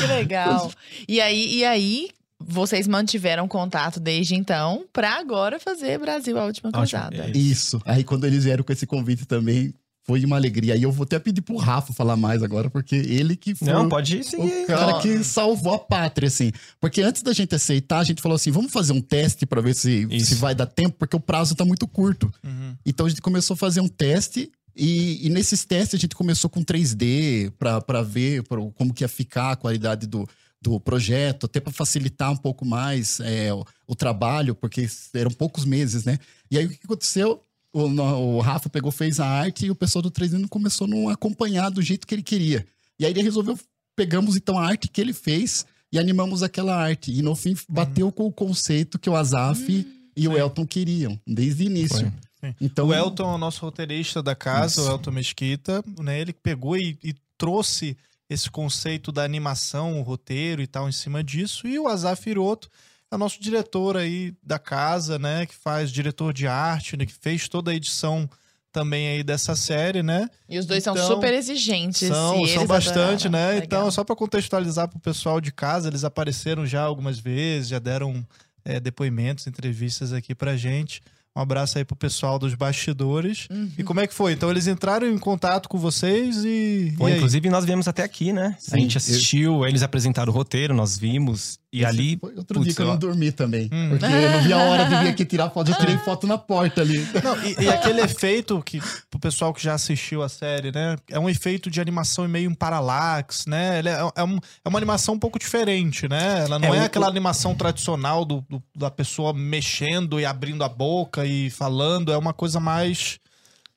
Que legal. E aí, e aí, vocês mantiveram contato desde então pra agora fazer Brasil a última cruzada. É. Isso. Aí quando eles vieram com esse convite também, foi uma alegria. Aí eu vou até pedir pro Rafa falar mais agora, porque ele que foi Não, pode seguir. o cara que salvou a pátria, assim. Porque antes da gente aceitar, a gente falou assim, vamos fazer um teste pra ver se, Isso. se vai dar tempo, porque o prazo tá muito curto. Uhum. Então a gente começou a fazer um teste e, e nesses testes a gente começou com 3D pra pra ver pro- como que ia ficar a qualidade do, do projeto, até pra facilitar um pouco mais é, o, o trabalho, porque eram poucos meses, né? E aí o que aconteceu? O, no- o Rafa pegou, fez a arte e o pessoal do 3D não começou a não acompanhar do jeito que ele queria. E aí ele resolveu, pegamos então a arte que ele fez e animamos aquela arte. E no fim bateu com o conceito que o Azaf e o Elton queriam, desde o início. Foi. Sim. Então, o Elton é o nosso roteirista da casa, Isso. o Elton Mesquita, né? Ele pegou e, e trouxe esse conceito da animação, o roteiro e tal em cima disso. E o Azaf Hiroto é o nosso diretor aí da casa, né? Que faz diretor de arte, né? Que fez toda a edição também aí dessa série, né? E os dois são Então, super exigentes. São, são bastante, adoraram. né? Legal. Então, só para contextualizar pro pessoal de casa, eles apareceram já algumas vezes, já deram é, depoimentos, entrevistas aqui pra gente. Um abraço aí pro pessoal dos bastidores. Uhum. E como é que foi? Então, eles entraram em contato com vocês e. Pô, e inclusive, nós viemos até aqui, né? Sim, a gente assistiu, eles apresentaram o roteiro, nós vimos. E Esse ali. Foi outro putz, dia que eu não dormi também. Hum. Porque eu não vi a hora de vir aqui tirar foto. Eu tirei foto na porta ali. Não, e, e aquele efeito que, pro pessoal que já assistiu a série, né? É um efeito de animação meio em parallax, né? Ele é, é, um- é uma animação um pouco diferente, né? Ela não é, É, o- aquela animação tradicional do, do- da pessoa mexendo e abrindo a boca e falando. É uma coisa mais.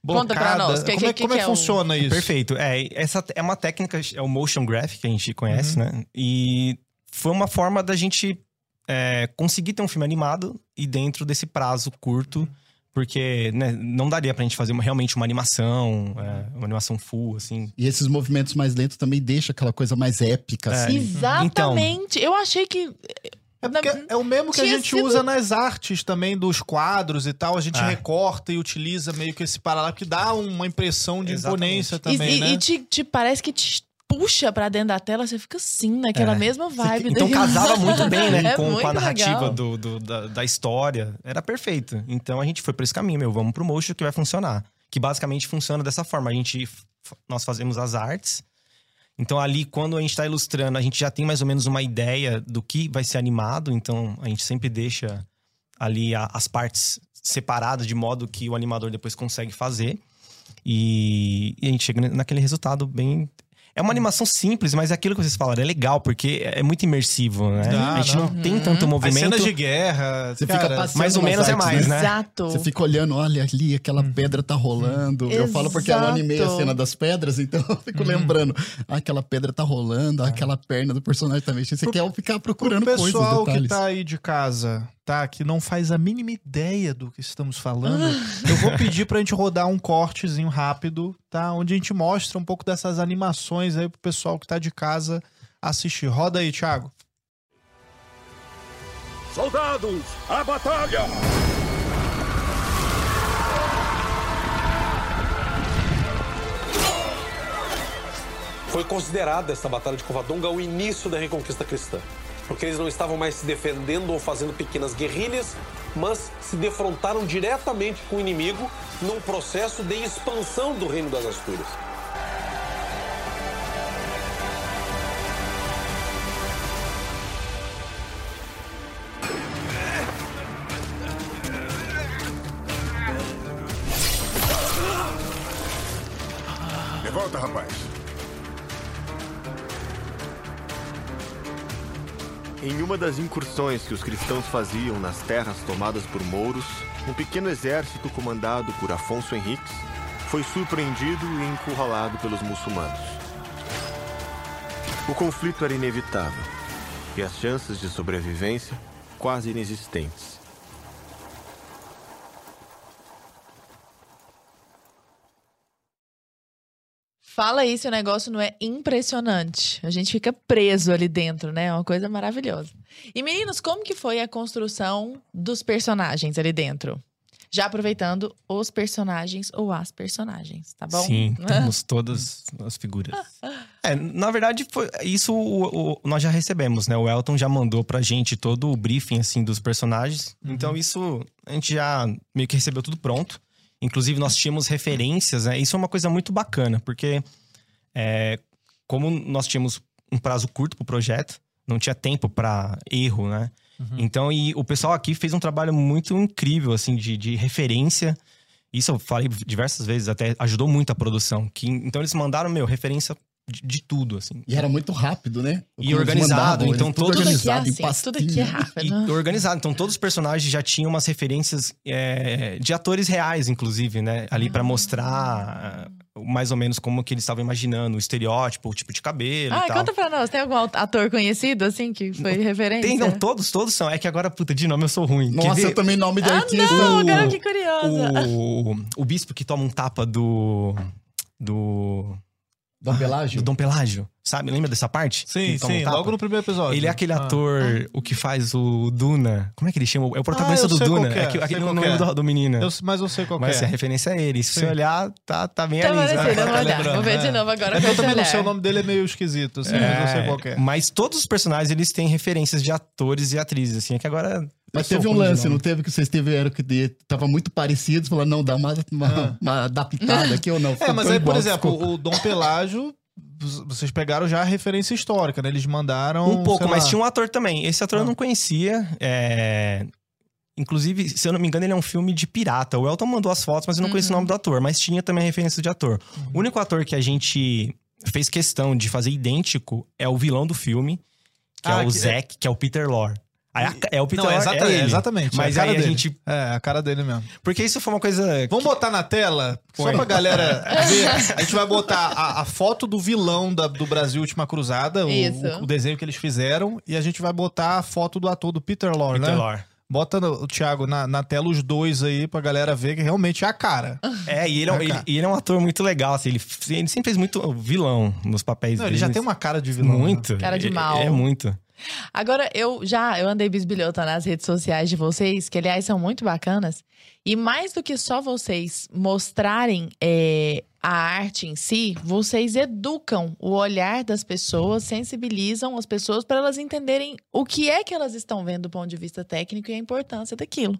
Conta pra blocada. nós, que- como é, que- como que é que é o- funciona isso? Perfeito. É, essa é uma técnica, é o motion graphic que a gente conhece, Uhum. né? E foi uma forma da gente é, conseguir ter um filme animado e dentro desse prazo curto, porque né, não daria pra gente fazer uma- realmente uma animação, é, uma animação full, assim. E esses movimentos mais lentos também deixam aquela coisa mais épica, É. assim. Exatamente. Eu achei que. É, porque é o mesmo que a gente sido- usa nas artes também, dos quadros e tal. A gente É. recorta e utiliza meio que esse paralelo, que dá uma impressão de Exatamente. imponência E, também, e- né? e te, te parece que te puxa pra dentro da tela, você fica assim, naquela É. mesma vibe. Então casava muito bem, né? É com, com a narrativa do, do- da, da história. Era perfeito. Então a gente foi por esse caminho, meu. Vamos pro motion que vai funcionar. Que basicamente funciona dessa forma. A gente, nós fazemos as artes. Então ali, quando a gente tá ilustrando, a gente já tem mais ou menos uma ideia do que vai ser animado. Então a gente sempre deixa ali a- as partes separadas de modo que o animador depois consegue fazer. E, e a gente chega naquele resultado bem. É uma animação simples, mas é aquilo que vocês falaram, é legal, porque é muito imersivo, né? Ah, a gente não, não. tem tanto As movimento. cenas de guerra. Você cara, fica passeando mais ou menos é artes, mais, né? Exato. Você fica olhando, olha ali, aquela pedra tá rolando. Eu falo porque eu Exato. animei a cena das pedras, então eu fico lembrando. Ah, aquela pedra tá rolando, aquela perna do personagem tá mexendo. Você Pro- quer ficar Pro procurando coisas, pessoal que tá aí de casa, Que não faz a mínima ideia do que estamos falando, eu vou pedir pra gente rodar um cortezinho rápido, tá? Onde a gente mostra um pouco dessas animações aí pro pessoal que tá de casa assistir. Roda aí, Thiago. Soldados, à batalha! Foi considerada esta Batalha de Covadonga o início da reconquista cristã, porque eles não estavam mais se defendendo ou fazendo pequenas guerrilhas, mas se defrontaram diretamente com o inimigo num processo de expansão do reino das Astúrias. Das incursões que os cristãos faziam nas terras tomadas por mouros, um pequeno exército comandado por Afonso Henriques foi surpreendido e encurralado pelos muçulmanos. O conflito era inevitável e as chances de sobrevivência quase inexistentes. Fala aí se o negócio não é impressionante. A gente fica preso ali dentro, né? É uma coisa maravilhosa. E meninos, como que foi a construção dos personagens ali dentro? Já aproveitando os personagens ou as personagens, tá bom? Sim, temos todas as figuras. É, na verdade, foi, isso o- o- nós já recebemos, né? O Elton já mandou pra gente todo o briefing, assim, dos personagens. Então, isso a gente já meio que recebeu tudo pronto. Inclusive, nós tínhamos referências, né? Isso é uma coisa muito bacana, porque é, como nós tínhamos um prazo curto pro projeto, não tinha tempo pra erro, né? Então, e o pessoal aqui fez um trabalho muito incrível, assim, de, de referência. Isso eu falei diversas vezes, até ajudou muito a produção. Que, então, eles mandaram, meu, referência de, de tudo, assim. E era muito rápido, né? E Como organizado, mandavam, então eles todo- Tudo aqui é organizado assim, tudo aqui é rápido. E organizado. Então, todos os personagens já tinham umas referências é, de atores reais, inclusive, né? Ali pra mostrar ah, mais ou menos como que eles estavam imaginando, o estereótipo, o tipo de cabelo Ah, e tal. conta pra nós, tem algum ator conhecido, assim, que foi referência? Tem, não, todos, todos são. É que agora, puta, de nome eu sou ruim. Quer Nossa, ver? eu também nome de Ah, artista. não, o- agora que curiosa. o, o bispo que toma um tapa do. Do. Dom Pelágio? Do Dom Pelágio. Sabe? Lembra dessa parte? Sim, um sim, tapa? logo no primeiro episódio. Ele é aquele Ah. ator, o que faz o Duna. Como é que ele chama? É o protagonista Ah, do Duna. é, É que- sei aquele qual não que é. do, do menino. Eu- mas eu sei qual que Mas é. a referência é ele. Se Sim. você olhar, tá, tá bem Tá ali. eu vou olhar. lembrando, Vou ver de é. novo agora É eu também não sei, o nome dele é meio esquisito, assim, mas eu sei qual é. Mas todos os personagens, eles têm referências de atores e atrizes, assim. É que agora... Mas eu teve um lance, não teve que vocês tiveram que de- tava muito parecidos, falaram, não, dá uma, uma, uma adaptada aqui ou não. É, mas aí, por exemplo, ficou- o Dom Pelágio, vocês pegaram já a referência histórica, né? Eles mandaram. Um pouco, mas lá, tinha um ator também. Esse ator eu Ah. não conhecia. é, Inclusive, se eu não me engano, ele é um filme de pirata. O Elton mandou as fotos, mas eu não conheço o nome do ator. Mas tinha também a referência de ator. O único ator que a gente fez questão de fazer idêntico é o vilão do filme, que Ah, é o que- Zack, que é o Peter Lorre. A- é o Peter Não, é ele. exatamente. Mas é a cara aí a dele. gente... É, a cara dele mesmo. Porque isso foi uma coisa... Vamos botar na tela, só pra galera ver. A gente vai botar a, a foto do vilão da- do Brasil Última Cruzada, o, Isso. o- o desenho que eles fizeram, e a gente vai botar a foto do ator do Peter Lorre, Peter né? Lorre. Bota, no- o Thiago, na, na tela os dois aí pra galera ver que realmente é a cara. É, e ele é, um- É, ele, cara. ele é um ator muito legal, assim, ele, ele sempre fez muito vilão nos papéis Não, dele. ele já tem uma cara de vilão. né? Muito. Cara de É- mal. É, muito. Agora, eu já eu andei bisbilhota nas redes sociais de vocês, que aliás são muito bacanas. E mais do que só vocês mostrarem é, a arte em si, vocês educam o olhar das pessoas, sensibilizam as pessoas para elas entenderem o que é que elas estão vendo do ponto de vista técnico e a importância daquilo.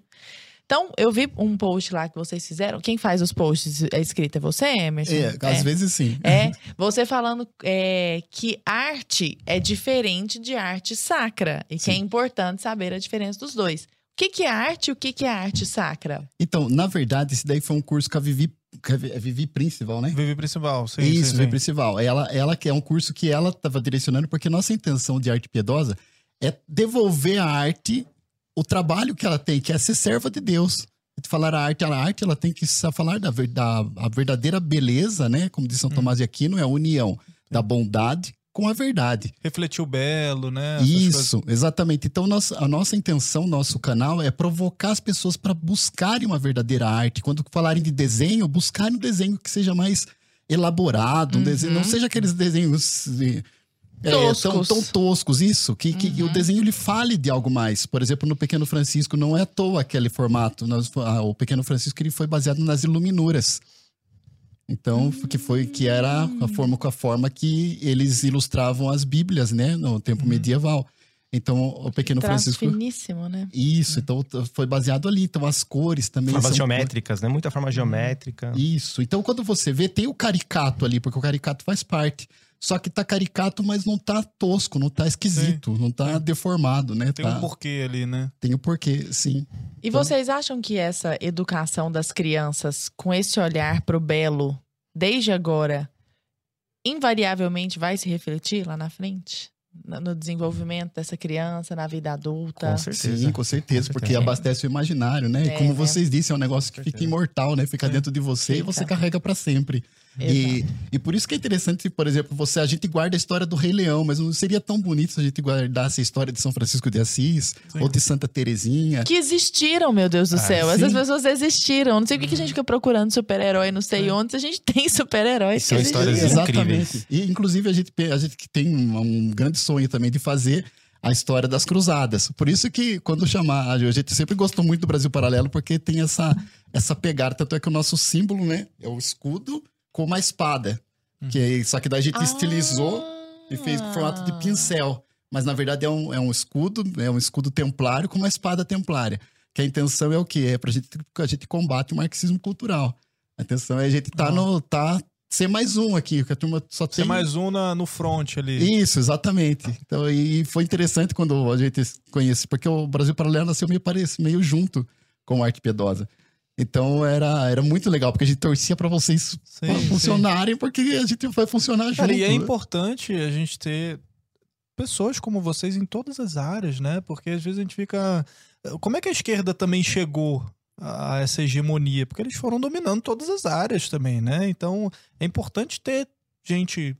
Então, eu vi um post lá que vocês fizeram. Quem faz os posts é escrita é você, Emerson? É, às vezes sim. É, você falando é, que arte é diferente de arte sacra e que é importante saber a diferença dos dois. O que, que é arte e o que, que é arte sacra? Então, na verdade, esse daí foi um curso que a Vivi, a é Vivi Principal, né? Vivi Principal, sim. Isso, sim, Vivi sim. Principal. Ela, ela que é um curso que ela estava direcionando, porque nossa intenção de arte piedosa é devolver à arte o trabalho que ela tem, que é ser serva de Deus. Falar a arte, a arte ela tem que falar da, da a verdadeira beleza, né? Como diz São Hum. Tomás de Aquino, é a união da bondade com a verdade. Refletiu belo, né? Isso, exatamente. Então, nossa, a nossa intenção, nosso canal, é provocar as pessoas para buscarem uma verdadeira arte. Quando falarem de desenho, buscarem um desenho que seja mais elaborado, um desenho, não seja aqueles desenhos eh, é, tão, Toscos. tão toscos, isso, que, que- que o desenho ele fale de algo mais. Por exemplo, no Pequeno Francisco, não é à toa aquele formato. Nós- ah, o Pequeno Francisco ele foi baseado nas iluminuras. Então, que foi que era a forma com a forma que eles ilustravam as Bíblias, né, no tempo medieval. Então, o Pequeno Traço Francisco finíssimo, né? isso, então t- foi baseado ali. Então, as cores também Formas são- geométricas, né? Muita forma geométrica. Isso. Então, quando você vê, tem o caricato ali, porque o caricato faz parte. Só que tá caricato, mas não tá tosco, não tá esquisito, não tá deformado, né? Tem tá... um porquê ali, né? Tem o porquê, sim. E vocês acham que essa educação das crianças com esse olhar pro belo, desde agora, invariavelmente vai se refletir lá na frente? No desenvolvimento dessa criança, na vida adulta? Com certeza. Sim, com certeza, Com porque certeza. abastece o imaginário, né? É, e como né? vocês disseem, é um negócio que fica imortal, né? Fica dentro de você e você Fica. carrega pra sempre. E, e por isso que é interessante, por exemplo, você a gente guarda a história do Rei Leão, mas não seria tão bonito se a gente guardasse a história de São Francisco de Assis ou de Santa Terezinha. Que existiram, meu Deus do Ah, céu. sim. Essas pessoas existiram. Não sei por que que a gente fica procurando super-herói, não sei onde, se a gente tem super-heróis. São histórias existiram. Exatamente. E, inclusive, a gente, a gente que tem um, um grande sonho também de fazer a história das cruzadas. Por isso que, quando chamar, a gente sempre gostou muito do Brasil Paralelo, porque tem essa, essa pegada. Tanto é que o nosso símbolo, né, é o escudo com uma espada. Que é, só que daí a gente estilizou e fez com formato de pincel. Mas, na verdade, é um, é um escudo, é um escudo templário com uma espada templária. Que a intenção é o quê? É pra gente, a gente combate o marxismo cultural. A intenção é a gente tá no... Tá, ser mais um aqui, que a turma só tem... Ser mais um na, no front ali. Isso, exatamente. Então, e foi interessante quando a gente conhece, porque o Brasil Paralelo nasceu meio, parecido, meio junto com a Arte Piedosa. Então era, era muito legal, porque a gente torcia para vocês Sim, funcionarem, porque a gente vai funcionar junto. Cara, e é importante a gente ter pessoas como vocês em todas as áreas, né? Porque às vezes a gente fica. Como é que a esquerda também chegou a essa hegemonia? Porque eles foram dominando todas as áreas também, né? Então é importante ter gente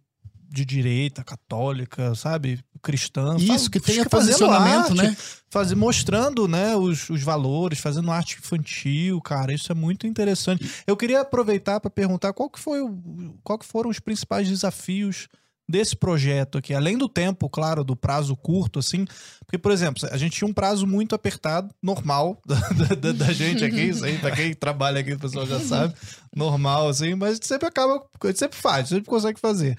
de direita, católica, sabe? Cristã. Isso, que tenha posicionamento, né? Fazer, mostrando né, os, os valores, fazendo arte infantil, cara. Isso é muito interessante. Eu queria aproveitar para perguntar qual que foi o, qual que foram os principais desafios desse projeto aqui, além do tempo, claro, do prazo curto, assim, porque, por exemplo, a gente tinha um prazo muito apertado, normal, da, da- da gente aqui, isso aí, pra quem trabalha aqui, o pessoal já sabe, normal, assim, mas a gente sempre acaba, a gente sempre faz, sempre consegue fazer.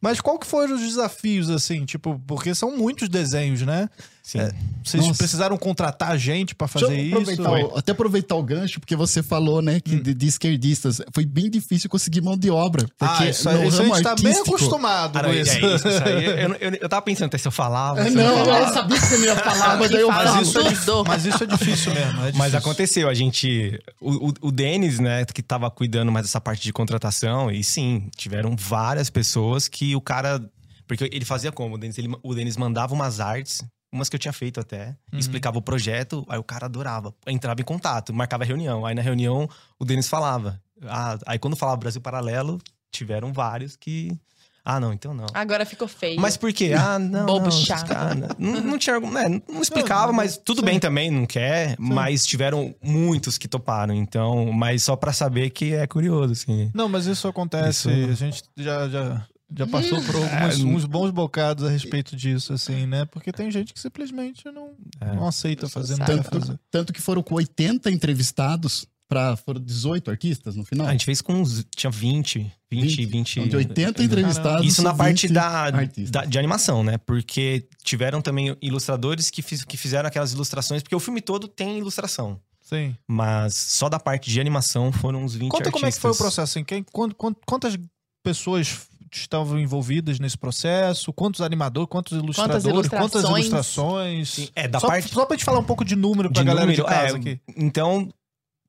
Mas qual que foram os desafios, assim, tipo, porque são muitos desenhos, né? Sim. É, vocês Nossa. precisaram contratar gente pra Deixa fazer isso? o- até aproveitar o gancho, porque você falou, né, que de, de esquerdistas foi bem difícil conseguir mão de obra. Porque Ah, isso, aí- isso a gente tá bem acostumado Ah, com não, isso. é isso, isso aí. Eu, eu, eu tava pensando até se eu falava. É, não, falava. eu sabia que você não ia falar, mas daí eu falo. Mas isso, é, mas isso é difícil mesmo. é Mas difícil. aconteceu, a gente. O, o, o Denis, né, que tava cuidando mais dessa parte de contratação, e sim, tiveram várias pessoas que o cara. Porque ele fazia como? O Denis, ele, o Denis mandava umas artes, umas que eu tinha feito até, explicava o projeto, aí o cara adorava. Entrava em contato, marcava reunião. Aí na reunião o Denis falava. Ah, aí quando falava Brasil Paralelo, tiveram vários que. Ah, não, então não. Agora ficou feio. Mas por quê? Ah, não. Bobo não, chato. cara- não, não tinha argumento. né, não explicava, mas tudo bem também, não quer. Mas tiveram muitos que toparam. Então, mas só pra saber que é curioso, assim. Não, mas isso acontece. Isso- A gente já, já, já passou por alguns, É, uns bons bocados a respeito disso, assim, né? Porque tem gente que simplesmente não, É. não aceita fazer, não fazer. Tanto, tanto que foram com 80 entrevistados para foram 18 artistas no final. A gente fez com uns. Tinha 20, 20, 20. Então, de 80 entrevistados. Isso na parte 20 da, da- de animação, né? Porque tiveram também ilustradores que, fiz- que fizeram aquelas ilustrações, porque o filme todo tem ilustração. Sim. Mas só da parte de animação foram uns 20 Conta artistas. como é que foi o processo, assim, quem, quant- quant- quantas pessoas estavam envolvidas nesse processo, quantos animadores, quantos ilustradores, quantas ilustrações? ilustrações. É, da só, parte- só pra gente falar um pouco de número pra de galera número, de casa é, aqui. Então,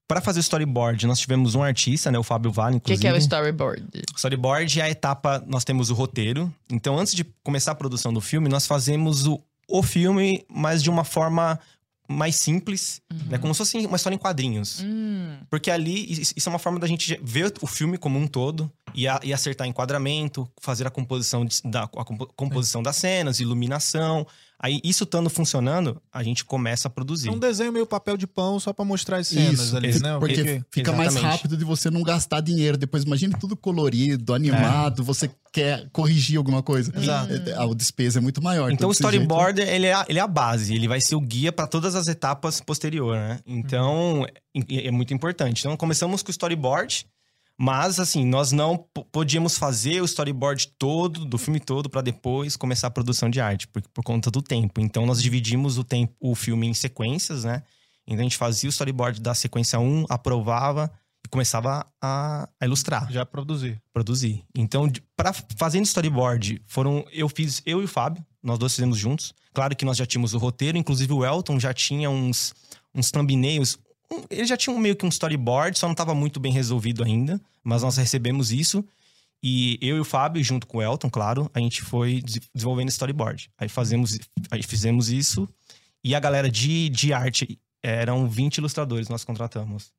para fazer o storyboard, nós tivemos um artista, né, o Fábio Vale, O que, inclusive. que é o storyboard? Storyboard é a etapa, nós temos o roteiro. Então, antes de começar a produção do filme, nós fazemos o, o filme, mas de uma forma mais simples, né, como se fosse uma história em quadrinhos. Hum. Porque ali, is- isso é uma forma da gente ver o filme como um todo e, a- e acertar enquadramento, fazer a composição, de- da, a compo- composição das cenas, iluminação. Aí, isso estando funcionando, a gente começa a produzir. É um desenho meio papel de pão só pra mostrar as cenas Isso, ali, né? porque fica mais Exatamente. rápido de você não gastar dinheiro. Depois, imagine tudo colorido, animado, você quer corrigir alguma coisa. Exato. É, A despesa é muito maior. Então o desse jeito- storyboard, ele, é a, ele é a base, ele vai ser o guia para todas as etapas posteriores, né? Então, é, é muito importante. Então, começamos com o storyboard, mas, assim, nós não podíamos fazer o storyboard todo, do filme todo, para depois começar a produção de arte, por, por conta do tempo. Então, nós dividimos o, tempo, o filme em sequências, né? Então, a gente fazia o storyboard da sequência 1, aprovava e começava a, a ilustrar Já produzir. produzir. Então, pra fazendo storyboard, foram eu fiz eu e o Fábio, nós dois fizemos juntos. Claro que nós já tínhamos o roteiro, inclusive o Elton já tinha uns uns thumbnails. Ele já tinha meio que um storyboard, só não estava muito bem resolvido ainda, mas nós recebemos isso. E eu e o Fábio, junto com o Elton, claro, a gente foi des- desenvolvendo storyboard. Aí fazemos, aí fizemos isso. E a galera de, de arte eram 20 ilustradores nós contratamos.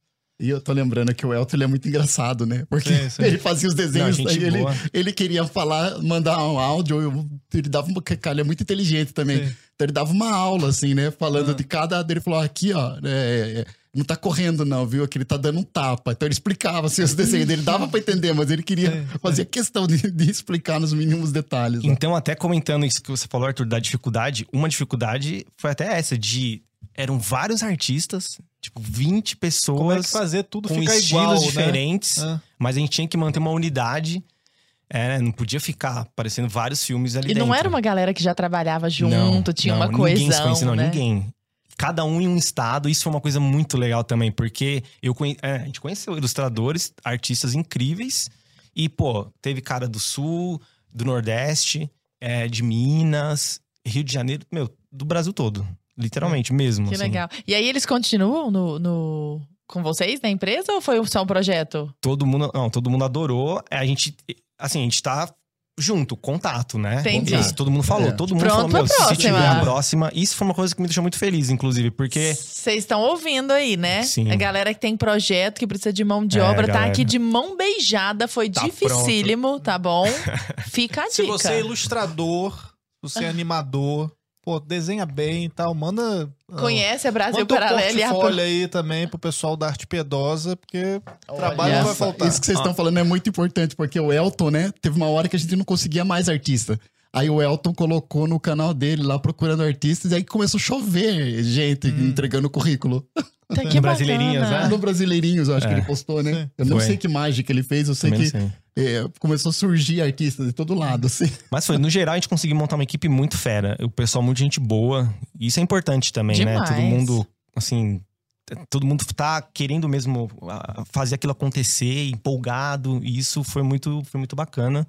E eu tô lembrando que o Elton ele é muito engraçado, né? Porque Sim, sim. ele fazia os desenhos, Não, ele, boa. ele queria falar, mandar um áudio, ele dava uma. Cara, ele é muito inteligente também. Sim. Então ele dava uma aula, assim, né? Falando Ah. de cada. Ele falou: aqui, ó, é, é, não tá correndo, não, viu? Aqui ele tá dando um tapa. Então ele explicava assim, os desenhos dele, dava pra entender, mas ele queria sim. fazer questão de, de explicar nos mínimos detalhes. ó. Então, até comentando isso que você falou, Arthur, da dificuldade, uma dificuldade foi até essa, de. Eram vários artistas, tipo, 20 pessoas. Como é que fazer tudo com ficar estilos igual, diferentes, né? mas a gente tinha que manter uma unidade. É, não podia ficar aparecendo vários filmes ali E dentro. não era uma galera que já trabalhava junto, Não, tinha não, uma Ninguém se conhecia, não, né? ninguém. Cada um em um estado, isso foi uma coisa muito legal também, porque eu conhe... é, a gente conheceu ilustradores, artistas incríveis, e, pô, teve cara do Sul, do Nordeste, é, de Minas, Rio de Janeiro, meu, do Brasil todo. Literalmente mesmo. Que assim. legal. E aí eles continuam no, no- com vocês na empresa ou foi só um projeto? Todo mundo, não, todo mundo adorou. É, A gente, assim, a gente tá junto, contato, né? Entendi. Isso, todo mundo falou, É. todo mundo Pronto falou, pra meu, se tiver a próxima. Isso foi uma coisa que me deixou muito feliz, inclusive, porque Vocês estão ouvindo aí, né? Sim. A galera que tem projeto, que precisa de mão de É, obra, tá galera. aqui de mão beijada. Foi Tá dificílimo, tá bom? Fica a Se dica. você é ilustrador, se você é animador, pô, desenha bem e tal, manda. ah, Conhece a Brasil Paralelo e a portfólio aí também pro pessoal da arte piedosa, porque trabalho não vai faltar. Isso que vocês estão falando é muito importante, porque o Elton, né, teve uma hora que a gente não conseguia mais artista. Aí o Elton colocou no canal dele lá procurando artistas, e aí começou a chover gente Hum. entregando currículo. Tá, que No Brasileirinhas, né? No Brasileirinhos, eu acho que É. ele postou, né? Eu não Foi. sei que mágica ele fez, eu sei Também que é, começou a surgir artistas de todo lado, assim. Mas foi, no geral, a gente conseguiu montar uma equipe muito fera. O pessoal, muito gente boa. E Isso é importante também, né? Demais. Todo mundo, assim. Todo mundo tá querendo mesmo ah, fazer aquilo acontecer, empolgado. E isso foi muito, foi muito bacana.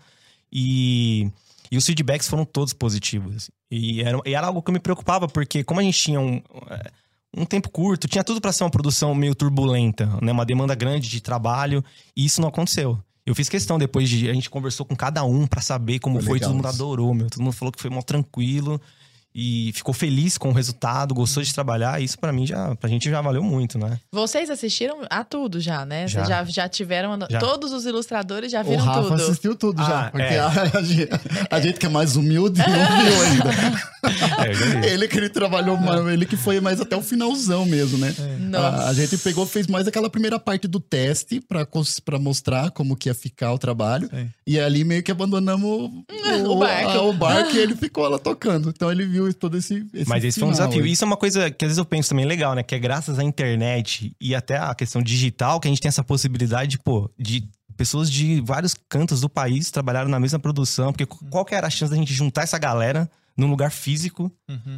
E, e os feedbacks foram todos positivos. E era, e era algo que eu me preocupava, porque como a gente tinha um, eh, um tempo curto, tinha tudo para ser uma produção meio turbulenta, né? Uma demanda grande de trabalho. E isso não aconteceu. Eu fiz questão depois de. A gente conversou com cada um pra saber como Foi foi, todo mundo adorou, meu. Todo mundo falou que foi mó tranquilo e ficou feliz com o resultado, gostou de trabalhar. Isso pra mim já, pra gente já valeu muito, né? Vocês assistiram a tudo já, né? Já. Vocês já, já tiveram. Já. Todos os ilustradores já O viram Rafa tudo. assistiu tudo já, Ah, porque é. a, a gente, a gente que é mais humilde não viu ainda. É, já. Ele que ele trabalhou, mais, ele que foi mais até o finalzão mesmo, né? Nossa. A, a gente pegou, fez mais aquela primeira parte do teste pra mostrar como que ia ficar o trabalho. E ali meio que abandonamos o, O barco. a- o barco e ele ficou lá tocando. Então ele viu todo esse, esse Mas esse foi um final desafio. aí. Isso é uma coisa que às vezes eu penso também legal, né? Que é graças à internet e até a questão digital que a gente tem essa possibilidade, pô, de pessoas de vários cantos do país trabalharam na mesma produção. Porque qual que era a chance da gente juntar essa galera num lugar físico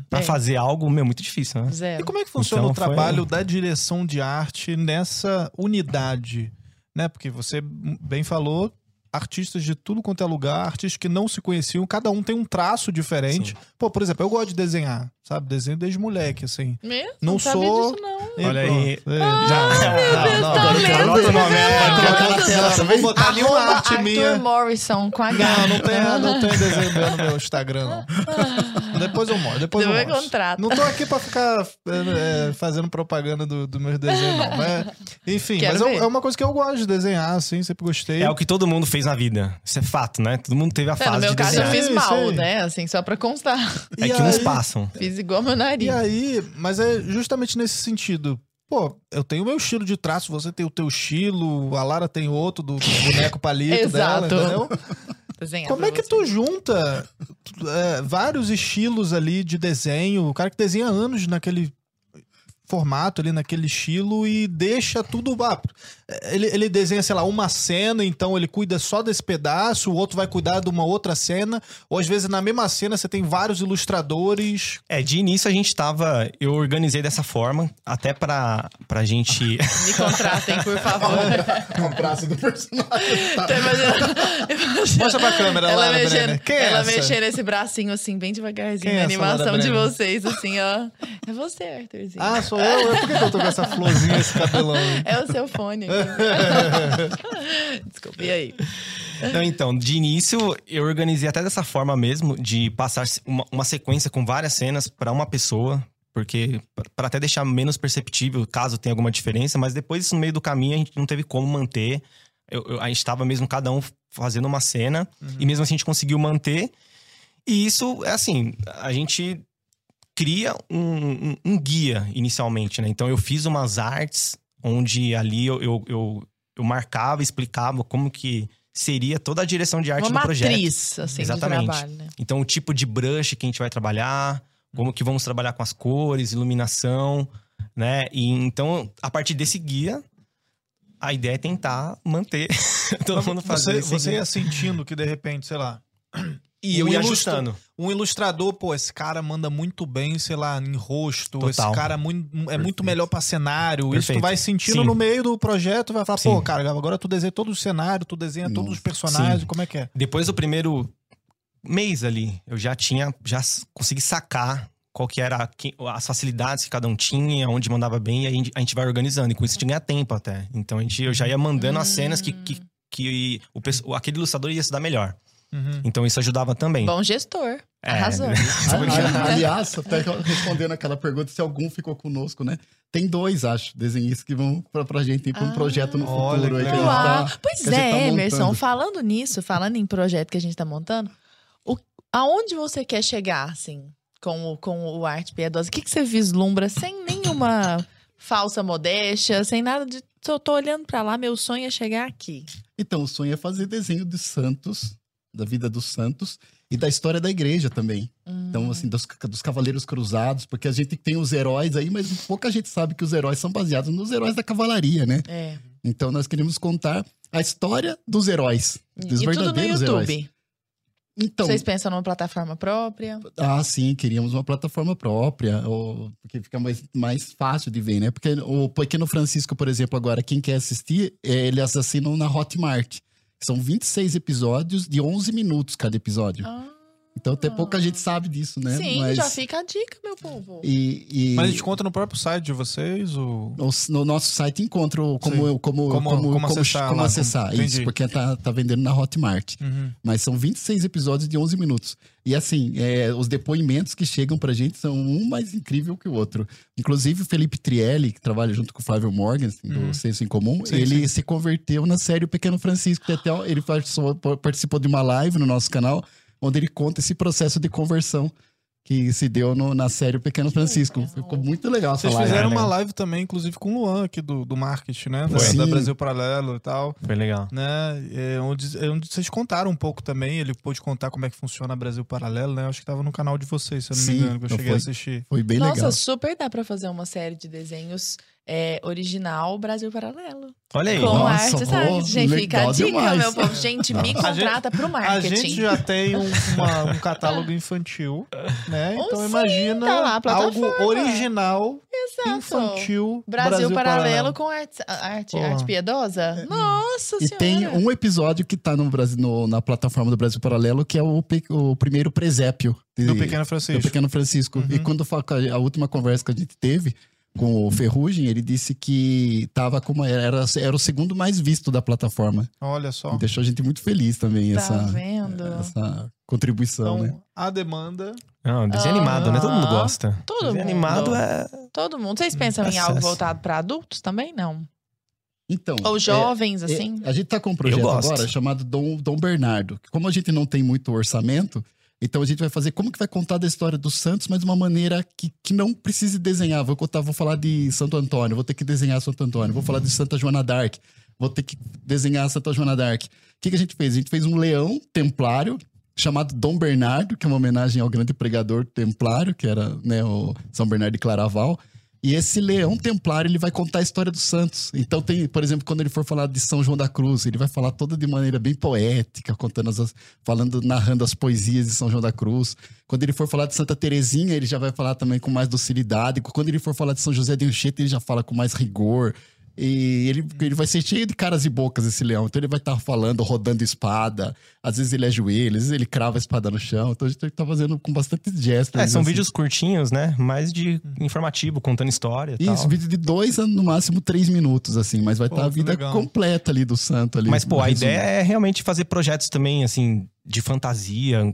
pra É. fazer algo, meu, muito difícil, né? E Zero. como é que funciona Então, o foi- trabalho da direção de arte nessa unidade? Né? Porque você bem falou, artistas de tudo quanto é lugar, artistas que não se conheciam, cada um tem um traço diferente. Pô, por exemplo, eu gosto de desenhar, sabe? Desenho desde moleque, assim. Mesmo? Não Não sou- disso, não. E Olha pronto. aí. É, Ah, já, meu Deus, não, tá agora eu ver o nome. Vai Deus. colocar na tela, não vou botar nenhuma Arroba arte minha. Morrison com H. Não, não tem, não tem desenho meu no meu Instagram, não. Depois eu mostro. Depois eu Depois mostro. contrata. Não tô aqui pra ficar é, é, fazendo propaganda do, do meus desenhos, não. Mas, enfim, Quero mas eu- ver. é uma coisa que eu gosto de desenhar, assim, sempre gostei. É o que todo mundo fez na vida. Isso é fato, né? Todo mundo teve a É, fase no meu de caso, eu desenhar. fiz mal, né? Assim, só pra constar. É E que uns aí- passam. Fiz igual meu nariz. E aí, mas é justamente nesse sentido. Pô, eu tenho o meu estilo de traço, você tem o teu estilo, a Lara tem outro do boneco palito dela, Exato. entendeu? Desenhar Como é que você. tu junta é, vários estilos ali de desenho? O cara que desenha anos naquele formato ali, naquele estilo e deixa tudo. Ah, ele, ele desenha, sei lá, uma cena, então ele cuida só desse pedaço, o outro vai cuidar de uma outra cena. Ou às vezes na mesma cena você tem vários ilustradores. É, de início a gente tava. Eu organizei dessa forma, até pra, pra gente. Me contratem, por favor. Braço do personagem. Tá. Imagina- Mostra pra câmera, ela Lara mexendo, Brenner. Quem é ela essa? mexendo esse bracinho assim, bem devagarzinho, Quem é a essa animação de vocês, assim, ó. É você, Arthurzinho. Ah, sou eu? Por que eu tô com essa florzinha, esse cabelão? É o seu fone. Desculpa, e aí? Não, então, de início eu organizei até dessa forma mesmo, de passar uma, uma sequência com várias cenas pra uma pessoa, porque para até deixar menos perceptível caso tenha alguma diferença, mas depois no meio do caminho a gente não teve como manter. Eu- eu- a gente estava mesmo cada um fazendo uma cena e mesmo assim a gente conseguiu manter. E isso é assim, a gente cria um, um- um guia inicialmente, né? Então eu fiz umas artes onde ali eu, eu, eu, eu marcava, explicava como que seria toda a direção de arte Uma do projeto. matriz, assim, Exatamente. de trabalho, né? Então, o tipo de brush que a gente vai trabalhar, como que vamos trabalhar com as cores, iluminação, né? E então, a partir desse guia, a ideia é tentar manter todo mundo fazendo Você, você guia. ia sentindo que de repente, sei lá. E eu um ia ilustra- ajustando. Um ilustrador, pô, esse cara manda muito bem, sei lá, em rosto. Total. Esse cara é muito, é muito melhor pra cenário. Isso tu Perfeito. vai sentindo Sim. no meio do projeto, vai falar, Sim. pô, cara, agora tu desenha todo o cenário, tu desenha todos os personagens, Sim. como é que é? Depois do primeiro mês ali, eu já tinha, já consegui sacar qual que era as facilidades que cada um tinha, onde mandava bem, e aí a gente- vai organizando. E com isso a gente ganha tempo até. Então a gente, eu já ia mandando as cenas que, que, que o, aquele ilustrador ia se dar melhor. Uhum. Então isso ajudava também. Bom gestor. É, Arrasou. Ah, Aliás, até respondendo aquela pergunta se algum ficou conosco, né? Tem dois, acho, desenhistas que vão pra, pra gente ir pra um projeto no Olha futuro. aí que a gente Uau. tá- Pois que a gente é, tá Emerson, falando nisso, falando em projeto que a gente tá montando, o, aonde você quer chegar, assim? com, o- com o Arte Piedosa. O que, que você vislumbra sem nenhuma falsa modéstia, sem nada de. Eu tô olhando pra lá, meu sonho é chegar aqui. Então, o sonho é fazer desenho dos santos, da vida dos santos e da história da igreja também. Hum. Então, assim, dos, dos cavaleiros cruzados, porque a gente tem os heróis aí, mas pouca gente sabe que os heróis são baseados nos heróis da cavalaria, né? É. Então, nós queremos contar a história dos heróis, dos e tudo no verdadeiros YouTube. heróis. Então, Vocês pensam numa plataforma própria? ah, sim, queríamos uma plataforma própria, ou, porque fica mais, mais fácil de ver, né? Porque o Pequeno Francisco, por exemplo, agora, quem quer assistir, é, eles assinam na Hotmart. São 26 episódios de 11 minutos cada episódio. Então, até pouca gente sabe disso, né? Ah. Sim, Mas- já fica a dica, meu povo. E, e- Mas a gente conta no próprio site de vocês? Ou... no, no nosso site encontra o- como, como, Como- como, como como, acessar como lá, acessar. como- Isso, porque tá, tá vendendo na Hotmart. Uhum. Mas são 26 episódios de 11 minutos. E assim, é, os depoimentos que chegam pra gente são um mais incrível que o outro. Inclusive o Felipe Trielli, que trabalha junto com o Flávio Morgan, assim, Uhum. do Senso em Comum, Sim, ele sim. se converteu na série O Pequeno Francisco. Até, ele participou, participou de uma live no nosso canal, onde ele conta esse processo de conversão que se deu no- na série O Pequeno Francisco. Ficou muito legal essa Vocês live. fizeram né? uma live também, inclusive, com o Luan aqui do, do marketing, né? Da, Foi. da. Brasil Paralelo e tal. Foi legal. Né? É, onde, é onde vocês contaram um pouco também. Ele pôde contar como é que funciona a Brasil Paralelo, né? Acho que tava no canal de vocês, se eu não Sim, me engano, que eu cheguei foi- a assistir. Foi bem Nossa, legal. super dá pra fazer uma série de desenhos é, original Brasil Paralelo. Olha aí. Com Nossa, arte, sabe? Gente, fica a dica, demais. meu povo. Gente, me A gente- contrata pro A marketing. gente já tem um, uma- um catálogo infantil, né? Então sim, imagina tá lá a algo original, Exato. infantil, Brasil, Paralelo, com arte, arte, arte piedosa? Nossa E senhora. tem um episódio que tá no Brasil, no- na plataforma do Brasil Paralelo, que é o, o primeiro presépio. de- Do Pequeno Francisco. Do Pequeno Francisco. E quando a última conversa que a gente teve com o Ferrugem, ele disse que tava como era, era o segundo mais visto da plataforma. Olha só. Deixou a gente muito feliz também Tá essa, vendo? essa contribuição, né? Então, a demanda. Não, desenho animado, né? Todo mundo Ah, gosta. Todo desenho mundo. animado é. Todo mundo. Vocês pensam em Acesso. algo voltado pra adultos também? Não. Então, Ou é- jovens, é- assim? a gente tá com um projeto agora chamado Dom, Dom Bernardo. Como a gente não tem muito orçamento, então a gente vai fazer como que vai contar da história dos santos, mas de uma maneira que, que não precise desenhar. Vou contar, vou falar de Santo Antônio, vou ter que desenhar Santo Antônio, vou falar de Santa Joana d'Arc, vou ter que desenhar Santa Joana d'Arc. O que, que a gente fez? A gente fez um leão templário chamado Dom Bernardo, que é uma homenagem ao grande pregador templário, que era né, o São Bernardo de Claraval. E esse leão templário, ele vai contar a história dos santos. Então tem, por exemplo, quando ele for falar de São João da Cruz, ele vai falar toda de maneira bem poética, contando as, falando, narrando as poesias de São João da Cruz. Quando ele for falar de Santa Terezinha, ele já vai falar também com mais docilidade. Quando ele for falar de São José de Anchieta, ele já fala com mais rigor. E ele, ele vai ser cheio de caras e bocas, esse leão. Então ele vai estar falando, rodando espada. Às vezes ele ajoelha, às vezes ele crava a espada no chão. Então a gente tá fazendo com bastante gestos. É, são assim. vídeos curtinhos, né? Mais de informativo, contando história e Isso, tal. vídeo de dois a no máximo três minutos, assim, mas vai estar a que vida legal. completa ali do santo ali. Mas, pô, a resumo. ideia é realmente fazer projetos também, assim, de fantasia.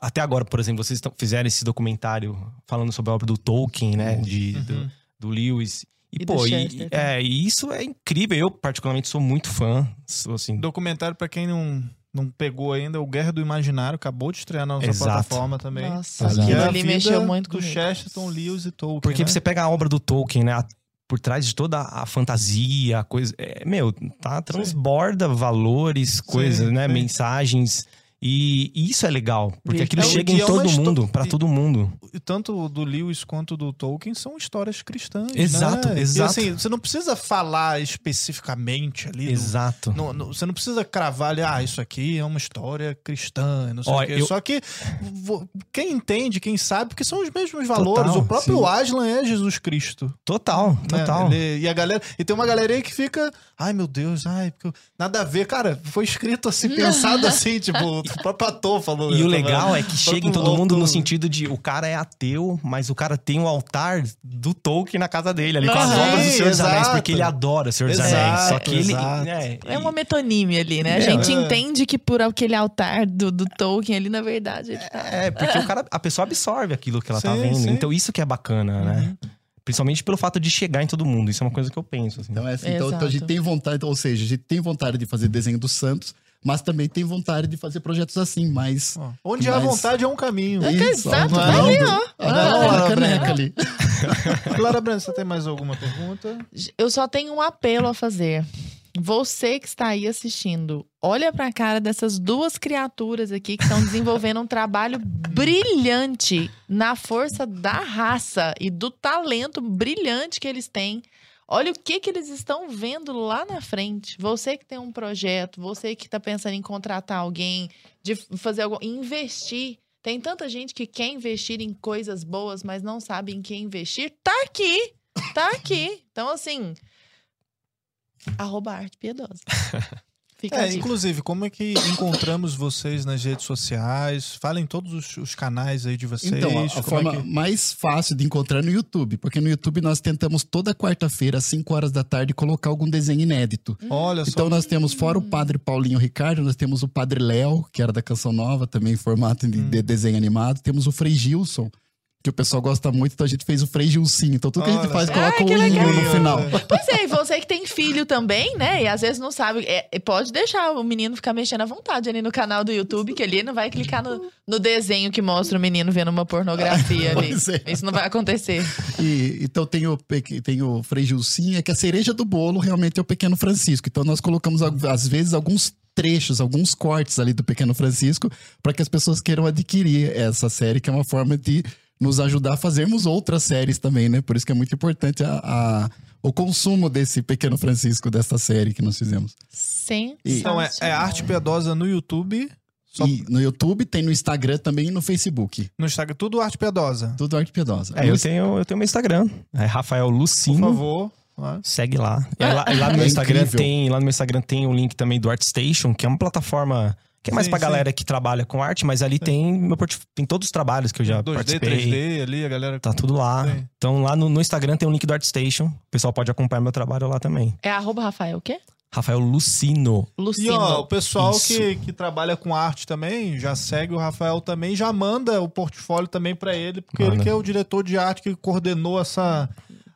Até agora, por exemplo, vocês fizeram esse documentário falando sobre a obra do Tolkien, né? De, do, do Lewis. E, E pô, e, é, e isso é incrível. Eu, particularmente, sou muito fã. Sou, assim, Documentário, pra quem não, não pegou ainda, o Guerra do Imaginário, acabou de estrear na nossa Exato. plataforma também. Nossa, Exato. Que é vida mexeu muito do comigo. Chesterton, Lewis e Tolkien. Porque né? você pega a obra do Tolkien, né? a- Por trás de toda a fantasia, a coisa. é, meu, tá? Transborda valores, coisas, né? sim. Mensagens. E, e isso é legal. Porque aquilo É, chega em todo mundo, pra e- todo mundo. Tanto do Lewis quanto do Tolkien são histórias cristãs. Exato, né? exato. E assim, você não precisa falar especificamente ali. Exato. no- no- você não precisa cravar ali, ah, isso aqui é uma história cristã, não sei Ó, o quê. eu- Só que quem entende, quem sabe, porque são os mesmos valores. Total, o próprio sim. Aslan é Jesus Cristo. Total, né? total. Ele- e a galera. E tem uma galera aí que fica. Ai, meu Deus, ai, nada a ver. Cara, foi escrito assim, pensado assim, tipo, o próprio ator falou. E o eu tava- legal é que chega em todo mundo no sentido de o cara é ateu, mas o cara tem um altar do Tolkien na casa dele, ali com as obras do Senhor dos Anéis, porque ele adora o Senhor dos Exato, Anéis. Só que ele. né, É uma metonímia ali, né? A É, gente é. entende que por aquele altar do, do Tolkien ali, na verdade, ele tá... É, porque o cara, a pessoa absorve aquilo que ela tá vendo. sim. Então isso que é bacana, né? Principalmente pelo fato de chegar em todo mundo. Isso é uma coisa que eu penso. Assim. Então, é assim, então, então a gente tem vontade, ou seja, a gente tem vontade de fazer desenho dos santos, mas também tem vontade de fazer projetos assim, mas. Onde há mas- vontade é um caminho. Isso, Exato, é tá não? ali, ó. Ah, a caneca ali. Clara Breno, você tem mais alguma pergunta? Eu só tenho um apelo a fazer. Você que está aí assistindo, olha pra cara dessas duas criaturas aqui que estão desenvolvendo um trabalho brilhante na força da raça e do talento brilhante que eles têm. Olha o que que eles estão vendo lá na frente. Você que tem um projeto, você que está pensando em contratar alguém, de fazer algo, investir. Tem tanta gente que quer investir em coisas boas, mas não sabe em que investir. Tá aqui, tá aqui. Então assim, arroba arte piedosa. Fica É, inclusive, como é que encontramos vocês nas redes sociais? Falem todos os, os canais aí de vocês. Então, a, a como forma é que... mais fácil de encontrar é no YouTube, porque no YouTube nós tentamos toda quarta-feira, às 5 horas da tarde, colocar algum desenho inédito. Olha só. Então nós temos, fora o Padre Paulinho Ricardo, nós temos o Padre Léo, que era da Canção Nova, também em formato de, Hum. de desenho animado. Temos o Frei Gilson, que o pessoal gosta muito, então a gente fez o Frei Gilcinho. Então tudo que a gente Olha faz, coloca o hino legal. no final. Pois é, que tem filho também, né? E às vezes não sabe, é, pode deixar o menino ficar mexendo à vontade ali no canal do YouTube, que ali não vai clicar no, no desenho que mostra o menino vendo uma pornografia ali. É. Isso não vai acontecer. E, então tem o, tem o Frei é que a cereja do bolo realmente é o Pequeno Francisco. Então nós colocamos, às vezes, alguns trechos, alguns cortes ali do Pequeno Francisco, para que as pessoas queiram adquirir essa série, que é uma forma de nos ajudar a fazermos outras séries também, né? Por isso que é muito importante a, a- o consumo desse Pequeno Francisco, dessa série que nós fizemos. Sim. Então, é, é Arte Piedosa no YouTube, só E no YouTube, tem no Instagram também e no Facebook. no Instagram, tudo Arte Piedosa. Tudo Arte Piedosa. É, eu tenho, eu tenho meu Instagram. É Rafael Por Lucino. favor. Ah, Segue lá. E lá, lá no meu É Instagram incrível. tem, lá no meu Instagram tem o link também do ArtStation, que é uma plataforma que é mais Sim, pra sim. galera que trabalha com arte, mas ali tem meu portf- tem todos os trabalhos que eu já 2D, participei. 3D ali, a galera. Tá tudo lá. Sim. Então lá no, no Instagram tem o link do ArtStation. O pessoal pode acompanhar meu trabalho lá também. É arroba Rafael o quê? Rafael Lucino. E Lucino. ó, o pessoal Isso. que, que trabalha com arte também, já segue o Rafael também, já manda o portfólio também pra ele, porque ele Manda. que é o diretor de arte que coordenou essa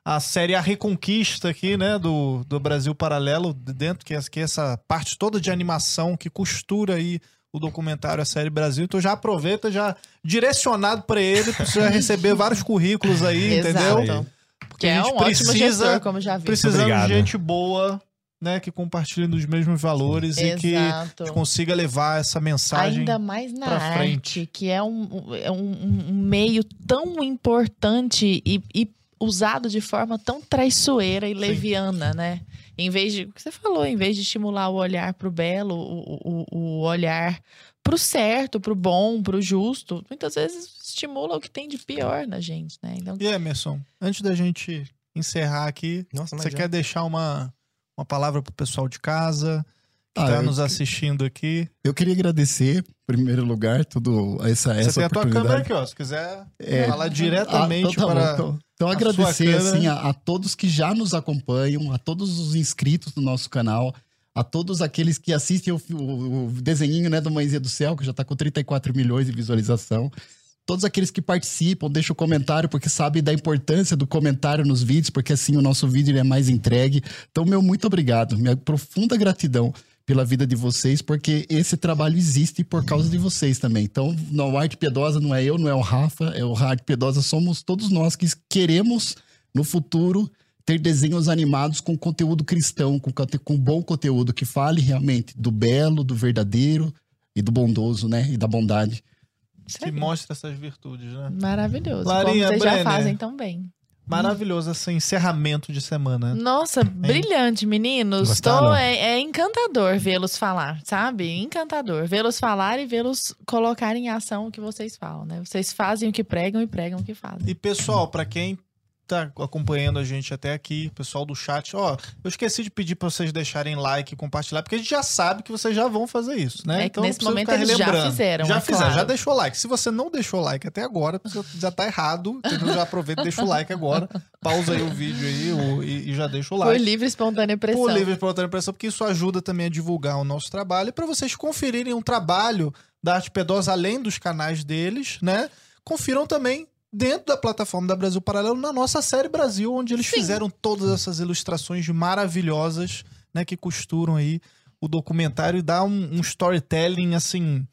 a série A Reconquista aqui, né, do, do Brasil Paralelo, de dentro, que é, que é essa parte toda de animação que costura aí o documentário A Série Brasil. Então já aproveita, já direcionado pra ele, pra você já receber vários currículos aí, entendeu? Exato. Porque Que a é gente um ótimo precisa- gestor, como já vi. Precisamos Obrigado. de gente boa, né, que compartilhe dos mesmos valores e que Exato. consiga levar essa mensagem. Ainda mais na pra arte, frente. que é um, é um, um meio tão importante e, e usado de forma tão traiçoeira e leviana, né? Em vez de, o que você falou, em vez de estimular o olhar pro belo, o, o, o olhar pro certo, pro bom, pro justo, muitas vezes estimula o que tem de pior na gente, né? Então, E Emerson, antes da gente encerrar aqui, Nossa, você já- quer deixar uma, uma palavra pro pessoal de casa que Ah, tá nos assistindo aqui? Eu queria agradecer, em primeiro lugar, tudo essa, Você essa tem a tua câmera aqui, ó. Se quiser É. falar Ah, diretamente então tá para. Então, então a agradecer assim, a, a todos que já nos acompanham, a todos os inscritos do nosso canal, a todos aqueles que assistem o, o, o desenhinho né, do Mãezinha do Céu, que já está com 34 milhões de visualização. Todos aqueles que participam, deixam o comentário, porque sabem da importância do comentário nos vídeos, porque assim o nosso vídeo é mais entregue. Então, meu muito obrigado. Minha profunda gratidão pela vida de vocês, porque esse trabalho existe por causa de vocês também. Então, no Arte Piedosa não é eu, não é o Rafa, é o Arte Piedosa, somos todos nós que queremos, no futuro, ter desenhos animados com conteúdo cristão, com, com bom conteúdo, que fale realmente do belo, do verdadeiro e do bondoso, né? E da bondade. que mostra essas virtudes, né? maravilhoso. Larinha, como vocês já Brenner. fazem tão bem. Maravilhoso esse encerramento de semana. Nossa, brilhante, meninos. Gostaram? Tô, é, é encantador vê-los falar, sabe? Encantador. Vê-los falar e vê-los colocar em ação o que vocês falam, né? Vocês fazem o que pregam e pregam o que fazem. E pessoal, pra quem tá acompanhando a gente até aqui, pessoal do chat, ó, eu esqueci de pedir pra vocês deixarem like e compartilhar, porque a gente já sabe que vocês já vão fazer isso, né? É que não nesse momento eles já relembrando. fizeram, Já é fizeram, claro. já deixou like. Se você não deixou like até agora, já tá errado, entendeu? Já aproveita e deixa o like agora. Pausa aí o vídeo aí o- e, e já deixa o Por like. livre e espontânea pressão. Por livre e espontânea pressão, porque isso ajuda também a divulgar o nosso trabalho e para vocês conferirem um trabalho da Arte Pedosa além dos canais deles, né? Confiram também dentro da plataforma da Brasil Paralelo na nossa série Brasil, onde eles fizeram todas essas ilustrações maravilhosas, né, que costuram aí o documentário dá um, um storytelling, assim,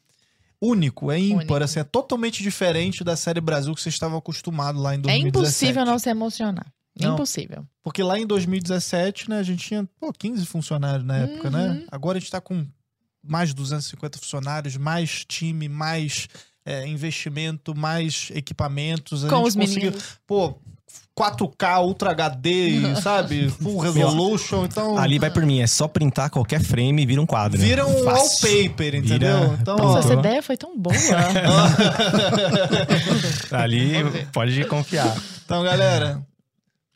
único, é ímpar, Único. assim, é totalmente diferente da série Brasil que vocês estavam acostumados lá em É 2017. impossível não se emocionar. Não. Impossível. Porque lá em 2017, né, a gente tinha, pô, 15 funcionários na época, né? Uhum. Agora a gente tá com mais de 250 funcionários, mais time, mais é, investimento, mais equipamentos. A Com gente os conseguiu, meninos. pô, 4K, Ultra HD, sabe? Full Resolution, então... Ali vai por mim, é só printar qualquer frame e vira um quadro. Vira um Fácil. wallpaper, entendeu? Vira- Então, Nossa, ó, essa ideia foi tão boa. Ali pode confiar. Então, galera,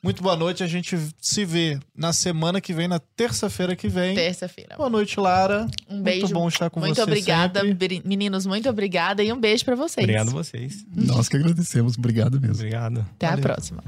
muito boa noite. A gente se vê na semana que vem, na terça-feira que vem. Terça-feira. Boa noite, Lara. Um beijo. Muito bom estar com muito você obrigada, sempre. meninos. Muito obrigada e um beijo pra vocês. Obrigado a vocês. Nós que agradecemos. Obrigado mesmo. Obrigado. Até Valeu. a próxima.